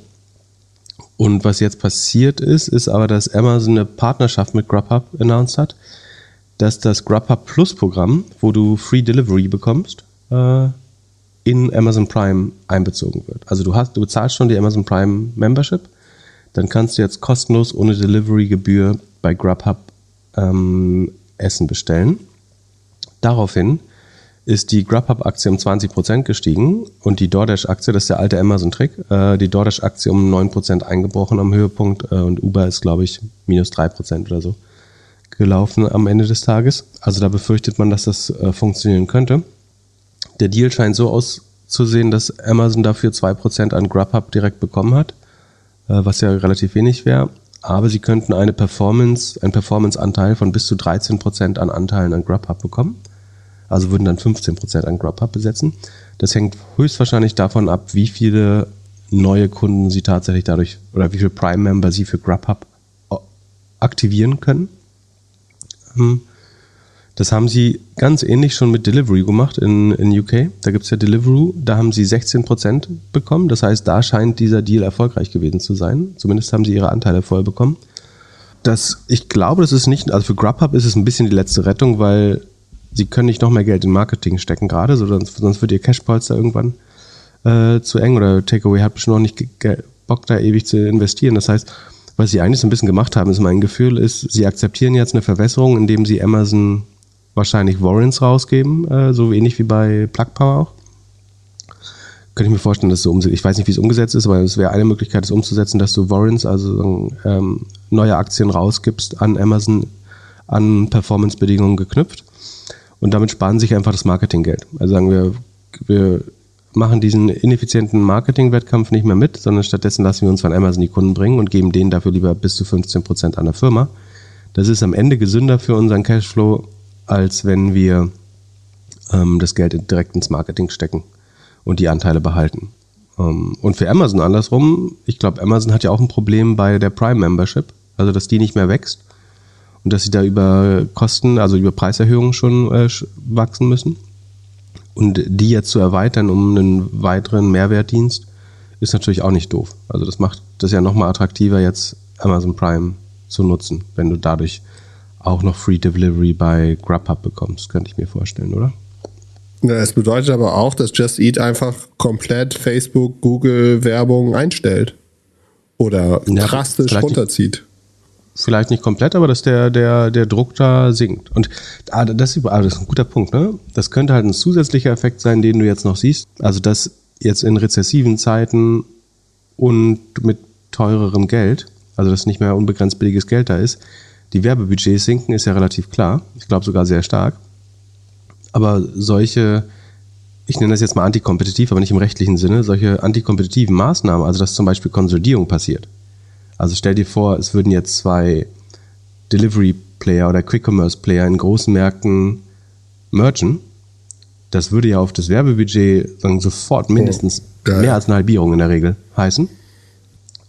S2: Und was jetzt passiert ist, ist aber, dass Amazon eine Partnerschaft mit Grubhub announced hat, dass das Grubhub Plus Programm, wo du Free Delivery bekommst, äh, in Amazon Prime einbezogen wird. Also du hast, du bezahlst schon die Amazon Prime Membership, dann kannst du jetzt kostenlos ohne Delivery-Gebühr bei Grubhub ähm, Essen bestellen. Daraufhin ist die Grubhub-Aktie um 20% gestiegen und die DoorDash-Aktie, das ist der alte Amazon-Trick, äh, die DoorDash-Aktie um 9% eingebrochen am Höhepunkt äh, und Uber ist, glaube ich, minus 3% oder so gelaufen am Ende des Tages. Also da befürchtet man, dass das äh, funktionieren könnte. Der Deal scheint so auszusehen, dass Amazon dafür 2% an Grubhub direkt bekommen hat, äh, was ja relativ wenig wäre. Aber sie könnten eine Performance, einen Performance-Anteil von bis zu 13% an Anteilen an Grubhub bekommen. Also würden dann 15% an Grubhub besetzen. Das hängt höchstwahrscheinlich davon ab, wie viele neue Kunden sie tatsächlich dadurch oder wie viele Prime-Member sie für Grubhub o- aktivieren können. Hm. Das haben sie ganz ähnlich schon mit Delivery gemacht in, in UK. Da gibt's ja Deliveroo, da haben sie 16% bekommen. Das heißt, da scheint dieser Deal erfolgreich gewesen zu sein. Zumindest haben sie ihre Anteile voll bekommen. das, ich glaube, das ist nicht, also für Grubhub ist es ein bisschen die letzte Rettung, weil sie können nicht noch mehr Geld in Marketing stecken gerade, sonst, sonst wird ihr Cashpolster irgendwann äh, zu eng oder Takeaway hat bestimmt noch nicht Bock da ewig zu investieren. Das heißt, was sie eigentlich so ein bisschen gemacht haben, ist mein Gefühl, ist, sie akzeptieren jetzt eine Verwässerung, indem sie Amazon wahrscheinlich Warrants rausgeben, äh, so ähnlich wie bei Plug Power auch. Könnte ich mir vorstellen, dass so umsetzt. Ich weiß nicht, wie es umgesetzt ist, aber es wäre eine Möglichkeit, es umzusetzen, dass du Warrants, also ähm, neue Aktien rausgibst an Amazon an Performance-Bedingungen geknüpft. Und damit sparen sich einfach das Marketinggeld. Also sagen wir, wir machen diesen ineffizienten Marketing-Wettkampf nicht mehr mit, sondern stattdessen lassen wir uns von Amazon die Kunden bringen und geben denen dafür lieber bis zu 15 Prozent an der Firma. Das ist am Ende gesünder für unseren Cashflow, als wenn wir ähm, das Geld direkt ins Marketing stecken und die Anteile behalten. Ähm, und für Amazon andersrum, ich glaube, Amazon hat ja auch ein Problem bei der Prime Membership, also dass die nicht mehr wächst und dass sie da über Kosten, also über Preiserhöhungen schon äh, wachsen müssen. Und die jetzt zu erweitern um einen weiteren Mehrwertdienst ist natürlich auch nicht doof. Also das macht das ja nochmal attraktiver, jetzt Amazon Prime zu nutzen, wenn du dadurch auch noch Free Delivery bei Grubhub bekommst, könnte ich mir vorstellen, oder?
S1: Ja, es bedeutet aber auch, dass Just Eat einfach komplett Facebook, Google Werbung einstellt. Oder ja, drastisch runterzieht.
S2: Vielleicht nicht komplett, aber dass der, der, der Druck da sinkt. Und ah, das, ah, das ist ein guter Punkt, ne? Das könnte halt ein zusätzlicher Effekt sein, den du jetzt noch siehst. Also, dass jetzt in rezessiven Zeiten und mit teurerem Geld, also dass nicht mehr unbegrenzt billiges Geld da ist, die Werbebudgets sinken, ist ja relativ klar. Ich glaube sogar sehr stark. Aber solche, ich nenne das jetzt mal antikompetitiv, aber nicht im rechtlichen Sinne, solche antikompetitiven Maßnahmen, also dass zum Beispiel Konsolidierung passiert. Also stell dir vor, es würden jetzt zwei Delivery Player oder Quick Commerce Player in großen Märkten mergen. Das würde ja auf das Werbebudget sagen, sofort mindestens oh, mehr als eine Halbierung in der Regel heißen.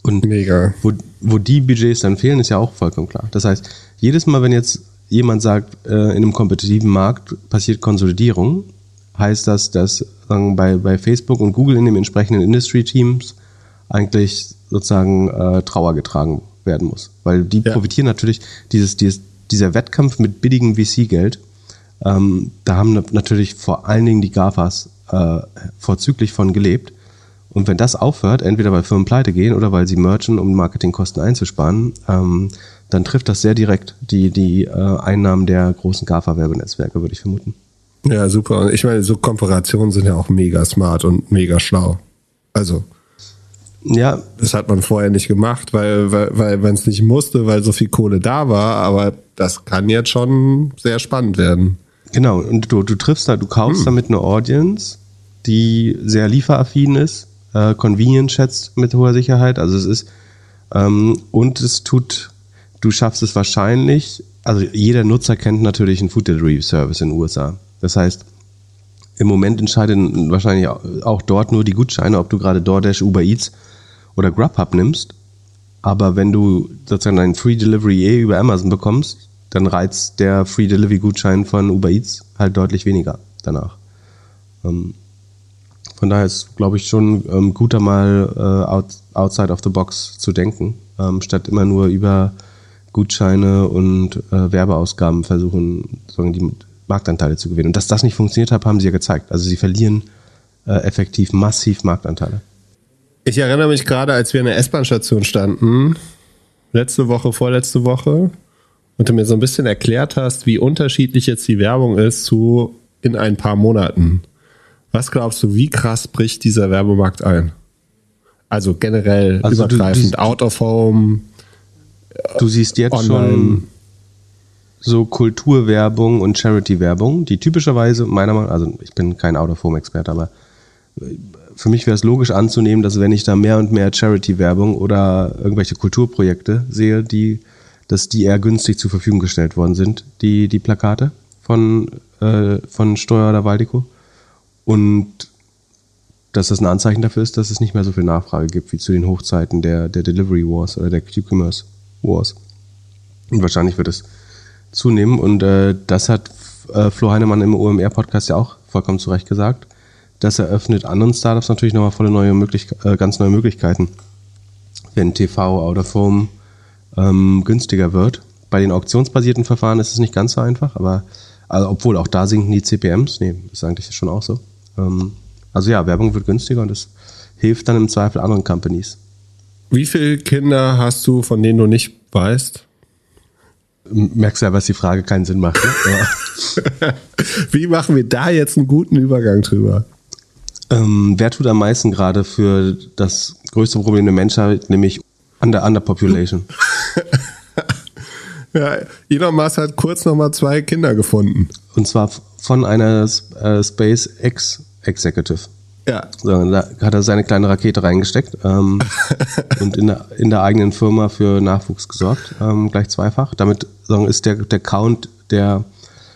S2: Und Mega. Wo, wo die Budgets dann fehlen, ist ja auch vollkommen klar. Das heißt, jedes Mal, wenn jetzt jemand sagt, äh, in einem kompetitiven Markt passiert Konsolidierung, heißt das, dass sagen, bei, bei Facebook und Google in den entsprechenden Industry-Teams eigentlich sozusagen äh, Trauer getragen werden muss. Weil die ja. profitieren natürlich, dieses, dieses, dieser Wettkampf mit billigem VC-Geld, ähm, da haben natürlich vor allen Dingen die GAFAs äh, vorzüglich von gelebt. Und wenn das aufhört, entweder weil Firmen pleite gehen oder weil sie merchen, um Marketingkosten einzusparen, ähm, dann trifft das sehr direkt die, die äh, Einnahmen der großen GAFA-Werbenetzwerke, würde ich vermuten.
S1: Ja, super. Und ich meine, so Kooperationen sind ja auch mega smart und mega schlau. Also. Ja. Das hat man vorher nicht gemacht, weil, weil, weil man es nicht musste, weil so viel Kohle da war, aber das kann jetzt schon sehr spannend werden.
S2: Genau, und du, du triffst da, du kaufst hm. damit eine Audience, die sehr lieferaffin ist, äh, convenient schätzt mit hoher Sicherheit. Also es ist, ähm, und es tut du schaffst es wahrscheinlich, also jeder Nutzer kennt natürlich einen Food Delivery Service in den USA. Das heißt, im Moment entscheiden wahrscheinlich auch dort nur die Gutscheine, ob du gerade DoorDash, Uber Eats oder Grubhub nimmst. Aber wenn du sozusagen einen Free Delivery eh über Amazon bekommst, dann reizt der Free Delivery Gutschein von Uber Eats halt deutlich weniger danach. Ähm, von daher ist, glaube ich, schon ähm, guter mal äh, outside of the box zu denken, ähm, statt immer nur über Gutscheine und äh, Werbeausgaben versuchen, sagen, die Marktanteile zu gewinnen. Und dass das nicht funktioniert hat, haben sie ja gezeigt. Also sie verlieren äh, effektiv massiv Marktanteile.
S1: Ich erinnere mich gerade, als wir in der S-Bahn-Station standen, letzte Woche, vorletzte Woche, und du mir so ein bisschen erklärt hast, wie unterschiedlich jetzt die Werbung ist zu in ein paar Monaten. Was glaubst du, wie krass bricht dieser Werbemarkt ein? Also generell also übergreifend, du, du, out of home,
S2: Du siehst jetzt online. schon so Kulturwerbung und Charity-Werbung, die typischerweise meiner Meinung nach, also ich bin kein Out-of-Home-Experte, aber für mich wäre es logisch anzunehmen, dass wenn ich da mehr und mehr Charity-Werbung oder irgendwelche Kulturprojekte sehe, die, dass die eher günstig zur Verfügung gestellt worden sind, die, die Plakate von, äh, von Steuer oder Waldico. Und dass das ein Anzeichen dafür ist, dass es nicht mehr so viel Nachfrage gibt wie zu den Hochzeiten der, der Delivery Wars oder der Q-Commerce Wars. Und wahrscheinlich wird es zunehmen. Und äh, das hat äh, Flo Heinemann im OMR-Podcast ja auch vollkommen zu Recht gesagt. Das eröffnet anderen Startups natürlich nochmal volle neue Möglichkeiten, äh, ganz neue Möglichkeiten. Wenn TV, Out of Home ähm, günstiger wird. Bei den auktionsbasierten Verfahren ist es nicht ganz so einfach, aber also, obwohl auch da sinken die CPMs. Nee, ist eigentlich schon auch so. Ähm, also ja, Werbung wird günstiger und das hilft dann im Zweifel anderen Companies.
S1: Wie viele Kinder hast du, von denen du nicht weißt?
S2: Merkst ja, was die Frage keinen Sinn macht. Ne?
S1: Wie machen wir da jetzt einen guten Übergang drüber?
S2: Ähm, wer tut am meisten gerade für das größte Problem der Menschheit, nämlich Under Underpopulation?
S1: Ja, Elon Musk hat kurz nochmal zwei Kinder gefunden.
S2: Und zwar von einer äh, SpaceX Executive.
S1: Ja.
S2: So, da hat er seine kleine Rakete reingesteckt ähm, und in der, in der eigenen Firma für Nachwuchs gesorgt, ähm, gleich zweifach. Damit sagen, ist der, der Count der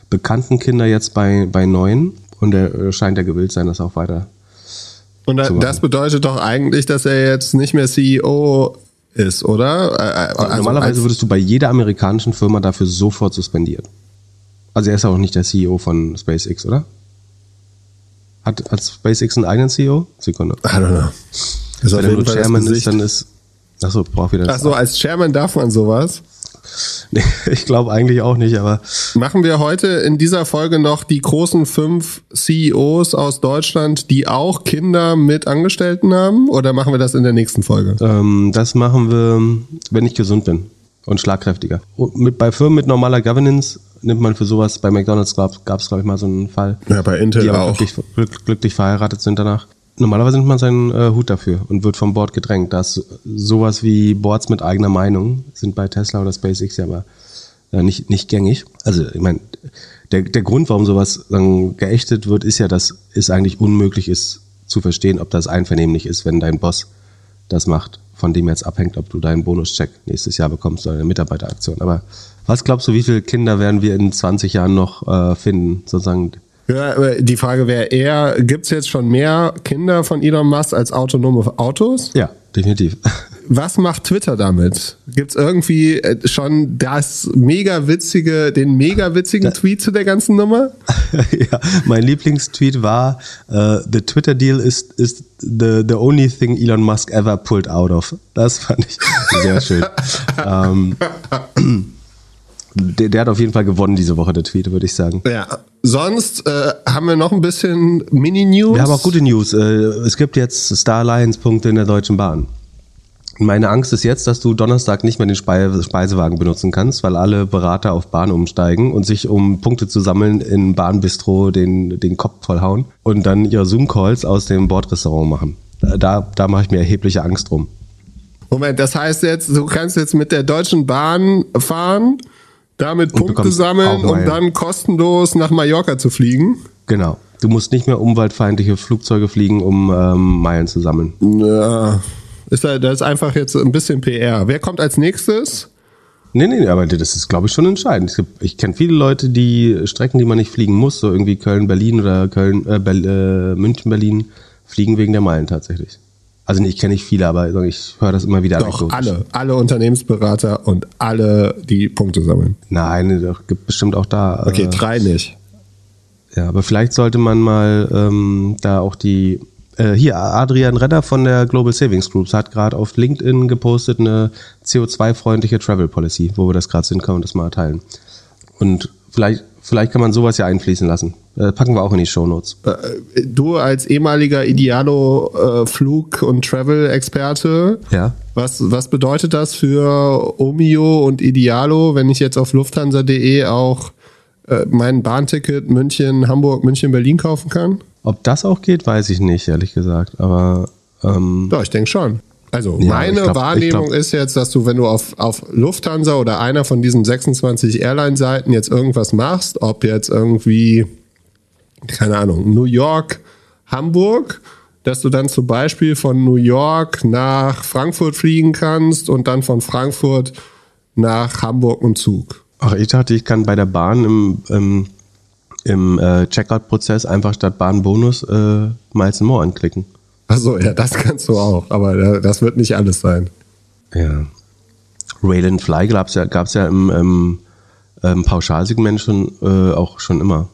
S2: bekannten Kinder jetzt bei, bei neun und er äh, scheint ja gewillt sein, das auch weiter.
S1: Und da, das bedeutet doch eigentlich, dass er jetzt nicht mehr CEO ist, oder? Äh, also
S2: Normalerweise würdest du bei jeder amerikanischen Firma dafür sofort suspendiert. Also er ist auch nicht der CEO von SpaceX, oder? Hat, hat SpaceX einen eigenen CEO? Sekunde.
S1: I don't know. Ist
S2: Wenn er nur Chairman ist, dann ist. Achso, braucht wieder das.
S1: Ach so, als Chairman darf man sowas.
S2: Nee, ich glaube eigentlich auch nicht, aber
S1: Machen wir heute in dieser Folge noch die großen fünf CEOs aus Deutschland, die auch Kinder mit Angestellten haben? Oder machen wir das in der nächsten Folge?
S2: ähm, das machen wir, wenn ich gesund bin und schlagkräftiger. Und mit, bei Firmen mit normaler Governance nimmt man für sowas, bei McDonalds gab es, glaube ich, mal so einen Fall.
S1: Ja, bei Intel
S2: die aber
S1: auch.
S2: glücklich, glück- glücklich verheiratet sind danach. Normalerweise nimmt man seinen äh, Hut dafür und wird vom Board gedrängt. Das sowas wie Boards mit eigener Meinung sind bei Tesla oder SpaceX ja aber äh, nicht, nicht gängig. Also ich meine, der, der Grund, warum sowas dann geächtet wird, ist ja, dass es eigentlich unmöglich ist zu verstehen, ob das einvernehmlich ist, wenn dein Boss das macht, von dem jetzt abhängt, ob du deinen Bonuscheck nächstes Jahr bekommst oder eine Mitarbeiteraktion. Aber was glaubst du, wie viele Kinder werden wir in 20 Jahren noch äh, finden, sozusagen
S1: Ja, die Frage wäre eher, gibt es jetzt schon mehr Kinder von Elon Musk als autonome Autos?
S2: Ja, definitiv.
S1: Was macht Twitter damit? Gibt es irgendwie äh, schon das mega witzige, den mega witzigen Tweet zu der ganzen Nummer?
S2: ja, mein Lieblingstweet war: uh, The Twitter deal is, is the, the only thing Elon Musk ever pulled out of. Das fand ich sehr schön. ähm, der, der hat auf jeden Fall gewonnen diese Woche, der Tweet, würde ich sagen.
S1: Ja. Sonst äh, haben wir noch ein bisschen Mini-News.
S2: Wir haben auch gute News. Äh, Es gibt jetzt Star Alliance-Punkte in der Deutschen Bahn. Meine Angst ist jetzt, dass du Donnerstag nicht mehr den Speise Speisewagen benutzen kannst, weil alle Berater auf Bahn umsteigen und sich, um Punkte zu sammeln, in Bahnbistro den, den Kopf vollhauen und dann ihre Zoom-Calls aus dem Bordrestaurant machen. Da, da mache ich mir erhebliche Angst drum.
S1: Moment, das heißt jetzt, du kannst jetzt mit der Deutschen Bahn fahren, damit Punkte
S2: bekommst
S1: sammeln, um dann kostenlos nach Mallorca zu fliegen.
S2: Genau. Du musst nicht mehr umweltfeindliche Flugzeuge fliegen, um ähm, Meilen zu sammeln.
S1: Ja. Ist da, das ist einfach jetzt ein bisschen PR. Wer kommt als nächstes?
S2: Nee, nee, aber das ist, glaube ich, schon entscheidend. Gibt- Ich kenne viele Leute, die Strecken, die man nicht fliegen muss, so irgendwie Köln-Berlin oder Köln, äh, äh, München-Berlin, fliegen wegen der Meilen tatsächlich. Also ich kenne nicht viele, aber ich höre das immer wieder
S1: Doch, alle. Alle Unternehmensberater und alle, die Punkte sammeln.
S2: Nein, doch, gibt bestimmt auch da.
S1: Okay,
S2: äh,
S1: drei nicht.
S2: Ja, aber vielleicht sollte man mal ähm, da auch die. Äh, hier, Adrian Redder von der Global Savings Groups hat gerade auf LinkedIn gepostet eine CO2-freundliche Travel Policy, wo wir das gerade sind, kann man das mal teilen. Und vielleicht, vielleicht kann man sowas ja einfließen lassen. Äh, packen wir auch in die Shownotes.
S1: Äh, Du als ehemaliger Idealo-Flug- und Travel-Experte,
S2: Ja.
S1: was, was bedeutet das für Omio und Idealo, wenn ich jetzt auf lufthansa.de auch äh, mein Bahnticket München, Hamburg, München, Berlin kaufen kann?
S2: Ob das auch geht, weiß ich nicht, ehrlich gesagt. Aber ähm,
S1: Doch, ich denke schon. Also
S2: Ja,
S1: meine
S2: glaub-
S1: Wahrnehmung
S2: glaub-
S1: ist jetzt, dass du, wenn du auf, auf Lufthansa oder einer von diesen 26 Airline-Seiten jetzt irgendwas machst, ob jetzt irgendwie, keine Ahnung, New York, Hamburg, dass du dann zum Beispiel von New York nach Frankfurt fliegen kannst und dann von Frankfurt nach Hamburg und Zug.
S2: ach, ich dachte, ich kann bei der Bahn im, im, im äh, Checkout-Prozess einfach statt Bahnbonus äh, Miles More anklicken.
S1: Achso, ja, das kannst du auch, aber das wird nicht alles sein.
S2: Ja. Rail and Fly gab's ja, gab's ja im, im, ähm, Pauschalsegment schon äh, auch schon immer.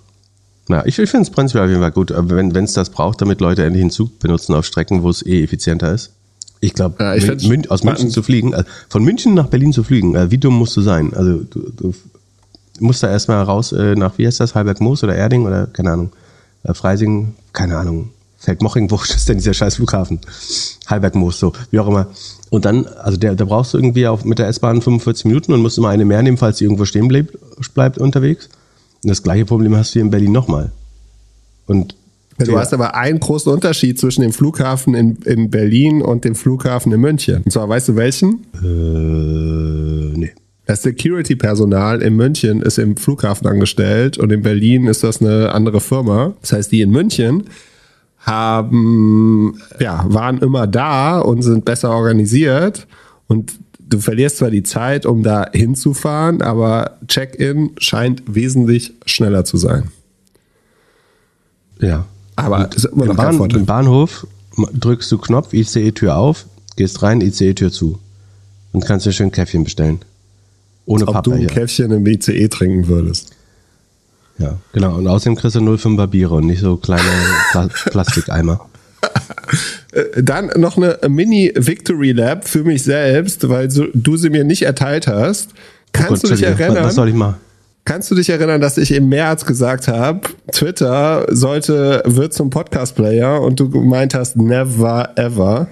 S2: Na, ich, ich finde es prinzipiell auf jeden Fall gut, wenn es das braucht, damit Leute endlich einen Zug benutzen auf Strecken, wo es eh effizienter ist. Ich glaube,
S1: Ja,
S2: Mün aus München zu fliegen, äh, von München nach Berlin zu fliegen, äh, wie dumm musst du sein? Also du, du musst da erstmal raus äh, nach, wie heißt das, Halberg-Moos oder Erding oder keine Ahnung, äh, Freising, keine Ahnung, Feldmoching, wo ist denn dieser scheiß Flughafen? Halberg-Moos, so, wie auch immer. Und dann, also der, da brauchst du irgendwie auf, mit der S-Bahn 45 Minuten und musst immer eine mehr nehmen, falls die irgendwo stehen bleibt, bleibt unterwegs. Und das gleiche Problem hast du hier in Berlin nochmal. Und
S1: Du
S2: der-
S1: hast aber einen großen Unterschied zwischen dem Flughafen in, in Berlin und dem Flughafen in München. Und zwar, weißt du welchen?
S2: äh, nee.
S1: Das Security-Personal in München ist im Flughafen angestellt und in Berlin ist das eine andere Firma. Das heißt, die in München haben, ja, waren immer da und sind besser organisiert und du verlierst zwar die Zeit, um da hinzufahren, aber Check-in scheint wesentlich schneller zu sein.
S2: Ja.
S1: Aber
S2: Im, Bahn. Im Bahnhof drückst du Knopf, ICE-Tür auf, gehst rein, ICE-Tür zu. Und kannst dir schön Käffchen bestellen. Ohne
S1: Ob du ein
S2: Pappe hier.
S1: Käffchen im ICE trinken würdest.
S2: Ja, genau. Und außerdem kriegst du 05er Biere und nicht so kleine Pla Plastikeimer.
S1: Äh, Dann noch eine Mini-Victory Lab für mich selbst, weil so, du sie mir nicht erteilt hast. Kannst
S2: Gott,
S1: du dich erinnern?
S2: Was soll ich machen?
S1: Kannst du dich erinnern, dass ich im März gesagt habe, Twitter sollte, wird zum Podcast-Player und du gemeint hast, never ever.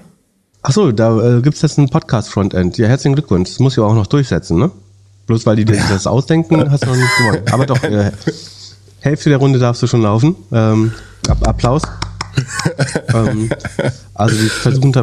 S2: Achso, da äh, gibt's jetzt ein Podcast-Frontend. Ja, herzlichen Glückwunsch. Das muss ich auch noch durchsetzen, ne? Bloß weil die dir das ausdenken, hast du noch nicht gewonnen. Aber doch, äh, Hälfte der Runde darfst du schon laufen. Ähm, App- Applaus. ähm, also versucht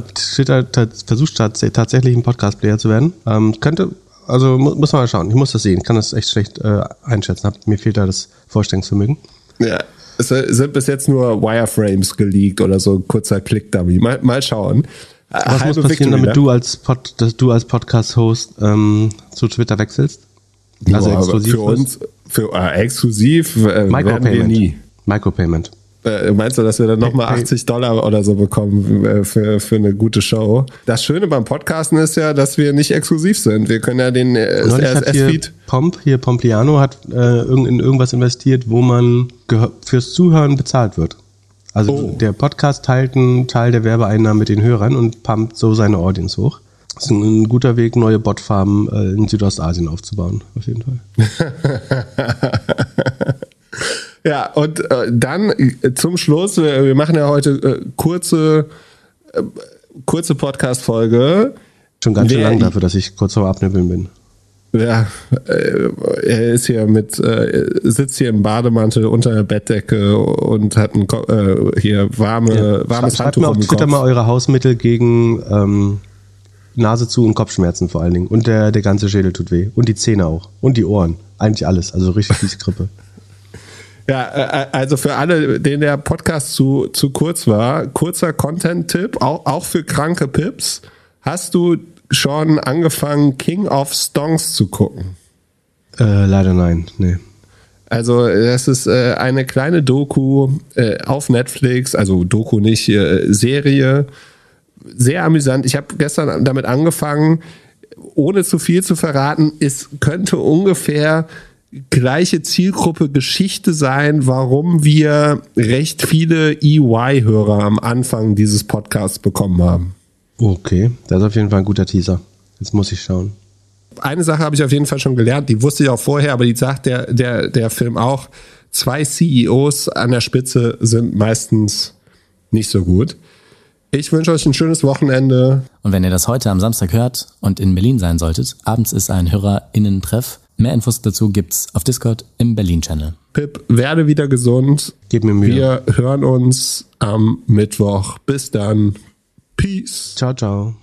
S2: tats- tatsächlich ein Podcast-Player zu werden. Ähm, könnte, also mu muss man mal schauen. Ich muss das sehen. Ich kann das echt schlecht äh, einschätzen. Hab, mir fehlt da das Vorstellungsvermögen.
S1: Ja. Es sind bis jetzt nur Wireframes geleakt oder so ein kurzer Click-Dummy. Mal, mal schauen.
S2: Was
S1: Halbe
S2: muss passieren,
S1: Victory
S2: damit
S1: Lab.
S2: du als, Pod, dass du als Podcast-Host ähm, zu Twitter wechselst? Also
S1: aber
S2: exklusiv
S1: für uns, für äh, exklusiv äh, werden wir
S2: Micropayment.
S1: nie.
S2: Micropayment.
S1: Äh, meinst du, dass wir dann nochmal 80 Dollar oder so bekommen äh, für, für eine gute Show? Das Schöne beim Podcasten ist ja, dass wir nicht exklusiv sind. Wir können ja den äh, RSS-Feed.
S2: Pomp, hier Pompliano hat äh, in irgendwas investiert, wo man fürs Zuhören bezahlt wird. Also
S1: Oh.
S2: der Podcast teilt einen Teil der Werbeeinnahmen mit den Hörern und pumpt so seine Audience hoch. Das ist ein, guter Weg, neue Botfarmen äh, in Südostasien aufzubauen, auf jeden Fall.
S1: Ja, und äh, dann äh, zum Schluss, wir, wir machen ja heute äh, kurze, kurze Podcast-Folge.
S2: Schon ganz schön lang dafür, dass ich kurz vor Abnibbeln bin.
S1: Ja, er ist hier mit, sitzt hier im Bademantel unter der Bettdecke und hat ein, hier warme, warmes
S2: Schreibt
S1: Handtuch
S2: mir auf Twitter mal eure Hausmittel gegen ähm, Nase zu und Kopfschmerzen vor allen Dingen. Und der, der ganze Schädel tut weh. Und die Zähne auch. Und die Ohren. Eigentlich alles. Also richtig fiese Grippe.
S1: Ja, äh, also für alle, denen der Podcast zu, zu kurz war, kurzer Content-Tipp, auch, auch für kranke Pips. Hast du schon angefangen, King of Stongs zu gucken?
S2: Äh, leider nein. Nee.
S1: Also das ist äh, eine kleine Doku äh, auf Netflix, also Doku nicht, äh, Serie. Sehr amüsant. Ich habe gestern damit angefangen, ohne zu viel zu verraten, es könnte ungefähr gleiche Zielgruppe Geschichte sein, warum wir recht viele EY-Hörer am Anfang dieses Podcasts bekommen haben.
S2: Okay, das ist auf jeden Fall ein guter Teaser. Jetzt muss ich schauen.
S1: eine Sache habe ich auf jeden Fall schon gelernt, die wusste ich auch vorher, aber die sagt der, der, der Film auch, zwei CEOs an der Spitze sind meistens nicht so gut. Ich wünsche euch ein schönes Wochenende.
S4: Und wenn ihr das heute am Samstag hört und in Berlin sein solltet, abends ist ein HörerInnen-Treff. Mehr Infos dazu gibt's auf Discord im Berlin-Channel.
S1: Pip, werde wieder gesund.
S2: Gib mir Mühe.
S1: Wir hören uns am Mittwoch. Bis dann. Peace.
S2: Ciao, ciao.